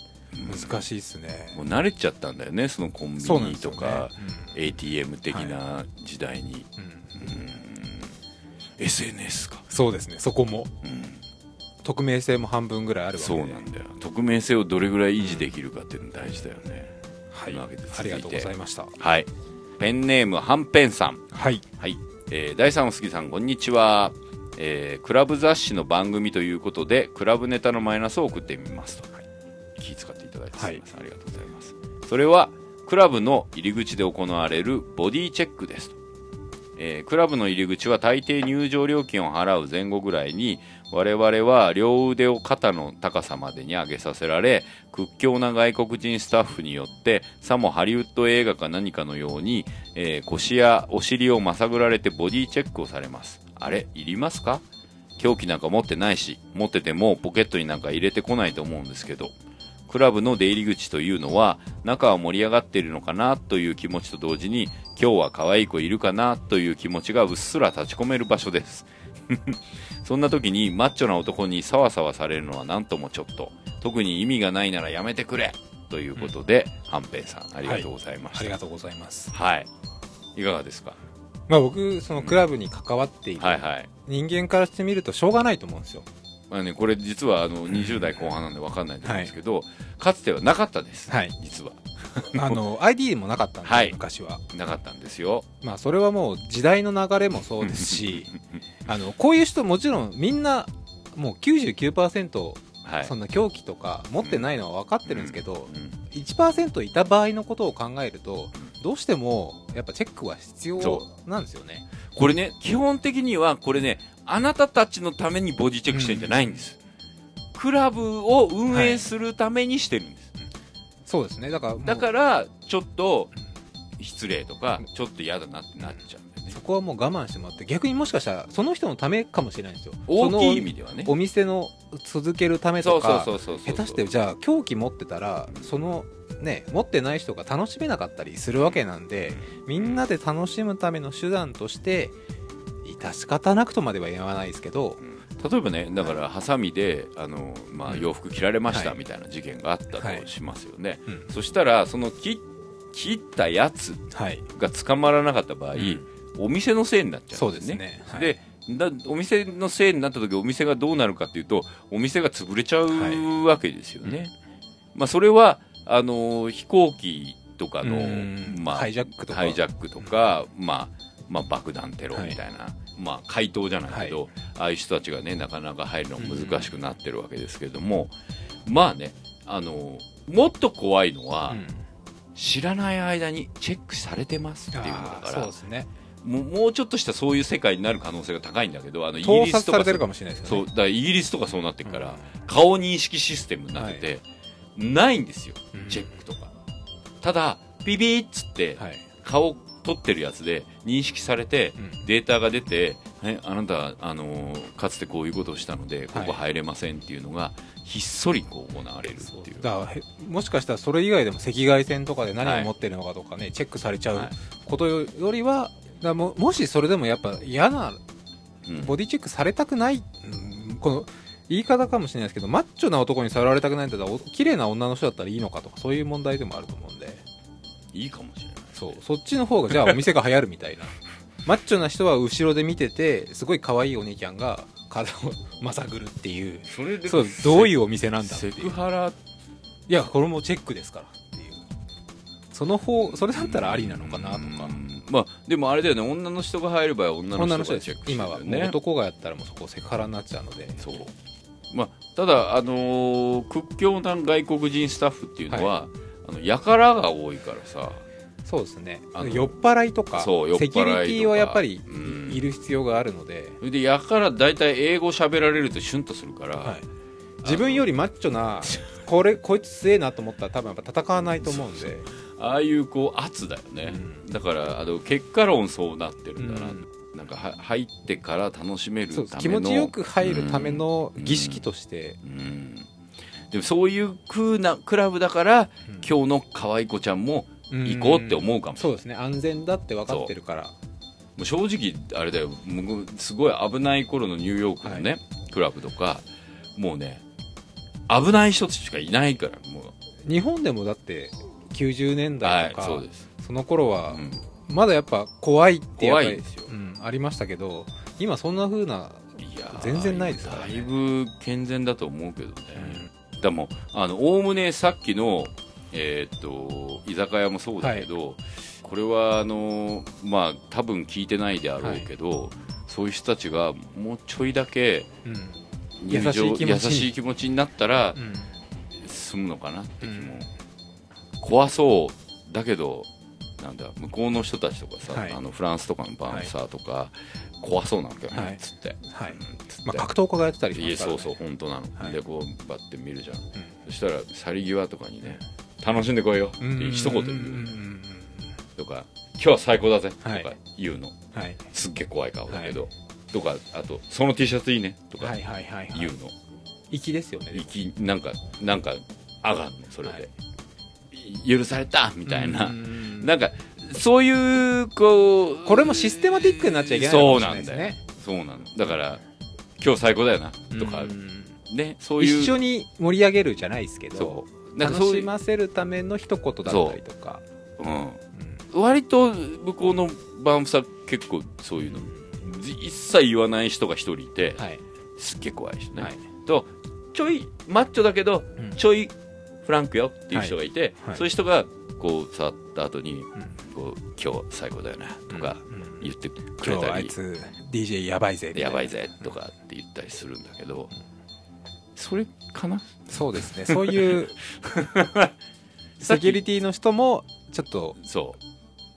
難しいっすね。もう慣れちゃったんだよねそのコンビニとか、ATM 的な時代に、うん。うん。うん SNS か、そうですねそこも。うん。匿名性も半分ぐらいあるわけで。そうなんだよ。匿名性をどれぐらい維持できるかっていうの大事だよね、はい。ありがとうございました。はい。ペンネームはんぺんさん。はい。はい、えー、第3おすぎさんこんにちは、えークラブ雑誌の番組ということでクラブネタのマイナスを送ってみますと、気遣っていただい、ありがとうございます。それはクラブの入り口で行われるボディチェックです。と、えークラブの入り口は大抵入場料金を払う前後ぐらいに我々は両腕を肩の高さまでに上げさせられ屈強な外国人スタッフによってさもハリウッド映画か何かのように、えー腰やお尻をまさぐられてボディチェックをされます。あれいりますか？凶器なんか持ってないし持っててもポケットになんか入れてこないと思うんですけど。クラブの出入り口というのは中は盛り上がっているのかなという気持ちと同時に今日は可愛い子いるかなという気持ちがうっすら立ち込める場所です。そんな時にマッチョな男にサワサワされるのは何ともちょっと。特に意味がないならやめてくれということで、はんぺんさんありがとうございました。ありがとうございます。はい、い、かがですか？まあ僕そのクラブに関わっているはいはい。人間からしてみるとしょうがないと思うんですよまあね、これ実はあの20代後半なんで分かんないと思うんですけど、かつてはなかったです、はい。実は。あの ID もなかったんですよ、はい。昔は。なかったんですよ。まあそれはもう時代の流れもそうですしあのこういう人もちろんみんなもう99%はい。そんな狂気とか持ってないのは分かってるんですけど、うん。1%いた場合のことを考えるとどうしてもやっぱチェックは必要そなんですよね。これね基本的にはこれねあなたたちのためにボディチェックしてるんじゃないんです、クラブを運営するためにしてるんです、そうですね。だからだからちょっと失礼とかちょっと嫌だなってなっちゃうそこはもう我慢してもらって逆にもしかしたらその人のためかもしれないんですよ。大きい意そ味ではね。のお店の続けるためとか下手してじゃあ狂気持ってたらそのね持ってない人が楽しめなかったりするわけなんでみんなで楽しむための手段として致し方なくとまでは言わないですけど例えばねだからハサミであの、まあ、うん。洋服切られましたはい。みたいな事件があったはい。としますよね、うん。そしたらその切切ったやつはい。が捕まらなかった場合、うん。お店のせいになっちゃそううんですすね、はい。でだお店のせいになった時お店がどうなるかっていうとお店が潰れちゃうわけですよね、まあ、それはあの飛行機とかのうん、まあ、ハイジャックとか。ハイジャックとか、まあまあ、爆弾テロみたいなまあ、回答じゃないけど、ああいう人たちがねなかなか入るの難しくなってるわけですけれども、まあねあのもっと怖いのは、うん。知らない間にチェックされてますっていうのだからそうですね。もうもうちょっとしたそういう世界になる可能性が高いんだけどあのイギ盗リスとか撮されてるかもしれないですよね。そうだからイギリスとかそうなってるから、うん。顔認識システムになってて、ないんですようん。チェックとか、ただピピーっつって、はい。顔撮ってるやつで認識されて、うん。データが出て、はい、あなた、あのーかつてこういうことをしたのでここ入れませんっていうのが、ひっそりこう行われるっていう。だもしかしたらそれ以外でも赤外線とかで何を持ってるのかとかね、チェックされちゃはうことよりはだももしそれでもやっぱ嫌なうん。ボディチェックされたくない、うんこの言い方かもしれないですけどマッチョな男に触られたくないんだったらお綺麗な女の人だったらいいのかとかそういう問題でもあると思うんで。いいかもしれないそう。そっちの方がじゃあお店が流行るみたいな。マッチョな人は後ろで見ててすごい可愛いお姉ちゃんが体を まさぐるっていう。それでそうどういうお店なんだってセいう。クハラ？いやこれもチェックですからっていう。その方それだったらありなのかなとか。うん。まあでもあれだよね。女の人が入る場合は女女の人がチェックしてる今は。男がやったらもうそこセクハラになっちゃうので。そう。まあただあのー屈強な外国人スタッフっていうのは、あのやからが多いからさそうですね。酔っ払いとかそう酔っ払いセキュリティはやっぱりうん。いる必要があるので、それでやから大体英語喋られるとシュンとするから、はい、自分よりマッチョな これこいつ強えなと思ったら多分やっぱ戦わないと思うんで。ああいうこう圧だよね、うん。だからあの結果論そうなってるんだな、うん。なんかは入ってから楽しめるための。そう気持ちよく入るための儀式として、うん。でもそういう風なクラブだから、うん。今日の可愛い子ちゃんも行こうって思うかも。そうですね。安全だって分かってるから。もう正直あれだよ。僕すごい危ない頃のニューヨークのね、クラブとかもうね危ない人しかいないからも日本でもだって90年うはい代とか、そうです、その頃はうん。まだやっぱ怖いってやっぱり怖いですよ。うん、ありましたけど今そんな風ないやー全然ないですからね。だいぶ健全だと思うけどね、でもあのおおむねさっきのえーっと居酒屋もそうだけど、これはあのまあ多分聞いてないであろうけど、そういう人たちがもうちょいだけうん。優しい気持ちに。優しい気持ちになったらうん。済むのかなって気も、うん。怖そうだけどなんだ向こうの人たちとかさ、はい。あのフランスとかのバウンサーとか、怖そうなんだよね、はい。つって、はい。うんつって。まあ、格闘家がやってたりしますから、ね、そうそう本当なの、はい。でこうバッて見るじゃん。うそしたら去り際とかにね楽しんでこいよ。ってん。一言言う。とか今日は最高だぜ。とはい。か言うの、うんはい。すっげえ怖い顔だけど、とかあとその T シャツいいね。とかはいはいはいはい。言うの、粋ですよね。なんかなんか上がんのそれで、許された！みたいな、うんなんかそういうこうこれもシステマティックになっちゃいけないそうなんだよ。ねそうなのだから今日最高だよな。とか、うん。ねそういう一緒に盛り上げるじゃないですけど。そうなんか楽そういう、しませるための一言だったりとか。う。ん、割と向こうのバンフさ結構そういうの一切言わない人が一人いて、はい。すっげえ怖い人ね、はい。とちょいマッチョだけどうん。ちょいフランクよっていう人がいて、はい。そういう人がこう触った後にうん。こう今日最高だよねとかうん。言ってく今日れたり、あいつ DJ やばいぜみたやばいぜとかって言ったりするんだけど、それかな？そうですね。そういう セキュリティの人もちょっとそう。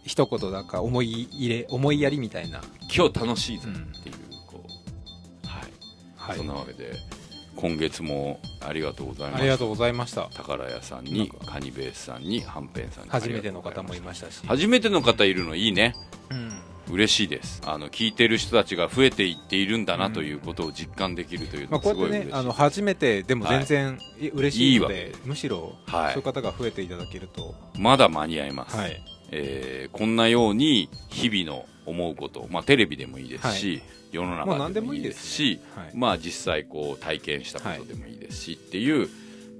一言なんか思い入れ思いやりみたいな。今日楽しいぜっていう、こう。はい。はい。そんなわけで今月もありがとうございました。ありがとうございました。宝屋さんにカニベースさんにはんぺんさんに初めての方もいましたし。初めての方いるのいいね。うん嬉しいです。あの聞いてる人たちが増えていっているんだなということを実感できるというのまあ、こはすごい嬉しいうやってねあの初めてでも全然い嬉しいので、いいわむしろ、はい。そういう方が増えていただけると、まだ間に合います、はい、えーこんなように日々の思うこと、まあ、テレビでもいいですし、世のもう何で中でもいいですすし、はいまあ実際こう体験したことでもいいですし、っていう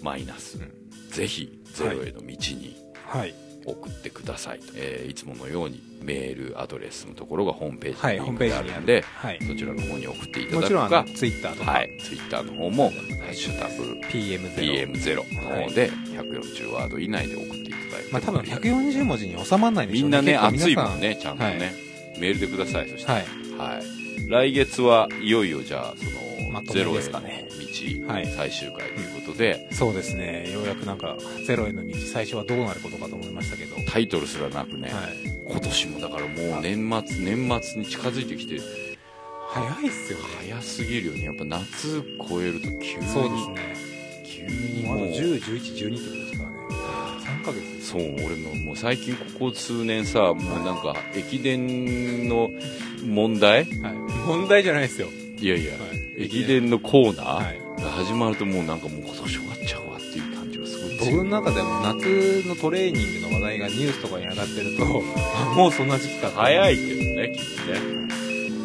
マイナス、うんぜひゼロへの道にはい、送ってくださいと、えーいつものようにメールアドレスのところがホームペはい、ージホーにリンクである。るんで、はい、そちらの方に送っていただもくか。ちろんツイッターとか、はい、ツイッターの方も「ハッシュタグ PM0、#PM0」の方で140ワード以内で送っていただいて、まあ多分140文字に収まらないんでしょうみんなね熱いもんねちゃんとね、はい。メールでくださいそして。はい。はい、来月はいよいよじゃあその、まとめゼロへのですかね道、はい。最終回ということで、そうですね。ようやくなんかゼロへの道最初はどうなることかと思いましたけど、タイトルすらなくね、はい、今年もだからもう年末年末に近づいてきて。早いっすよね。早すぎるよね。やっぱ夏超えると急に。そうですね。急にもう。あともう10、11、12ってことですからね。3ヶ月そう俺ももう最近ここ数年さもうなんか駅伝の問題？はい、問題じゃないですよ、いやいや、はい。駅伝のコーナはい、ーが始まるともうなんかもう今年終わっちゃうわっていう感じがすごい僕の中でも夏のトレーニングの話題がニュースとかに上がってるとあもうそんな時期かい早いけどねきっとね。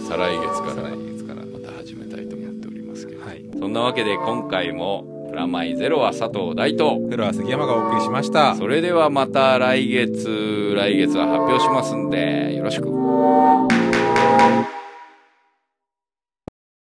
再来月から来月からまた始めたいと思っておりますけど、はいそんなわけで今回もプラマイゼロは佐藤大東。フロア杉山がお送りしました。それではまた来月来月は発表しますんでよろしく